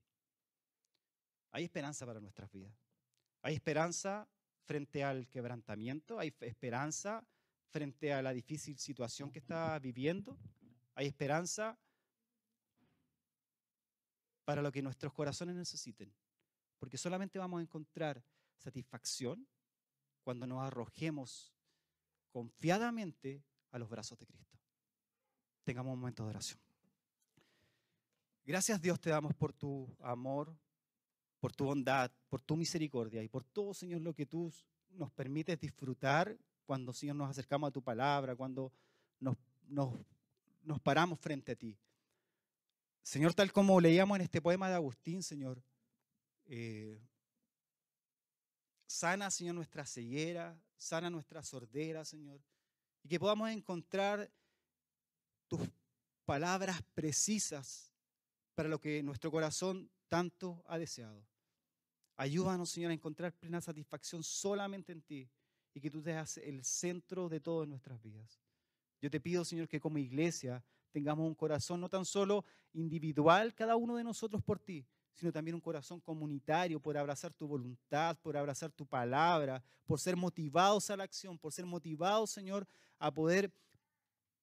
Hay esperanza para nuestras vidas. Hay esperanza frente al quebrantamiento, hay esperanza frente a la difícil situación que está viviendo, hay esperanza para lo que nuestros corazones necesiten, porque solamente vamos a encontrar satisfacción cuando nos arrojemos confiadamente a los brazos de Cristo. Tengamos un momento de oración. Gracias Dios te damos por tu amor, por tu bondad, por tu misericordia y por todo, Señor, lo que tú nos permites disfrutar cuando, Señor, nos acercamos a tu palabra, cuando nos, nos, paramos frente a ti. Señor, tal como leíamos en este poema de Agustín, Señor, eh, sana, Señor, nuestra ceguera, sana nuestra sordera, Señor, y que podamos encontrar tus palabras precisas para lo que nuestro corazón tanto ha deseado. Ayúdanos, Señor, a encontrar plena satisfacción solamente en ti y que tú seas el centro de todas nuestras vidas. Yo te pido, Señor, que como iglesia tengamos un corazón no tan solo individual, cada uno de nosotros por ti, sino también un corazón comunitario por abrazar tu voluntad, por abrazar tu palabra, por ser motivados a la acción, por ser motivados, Señor, a poder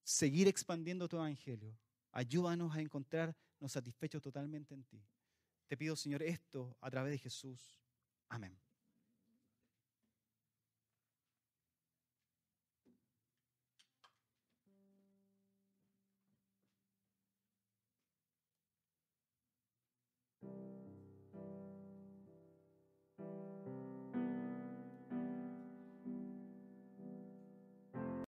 seguir expandiendo tu evangelio. Ayúdanos a encontrarnos satisfechos totalmente en ti. Te pido, Señor, esto a través de Jesús. Amén.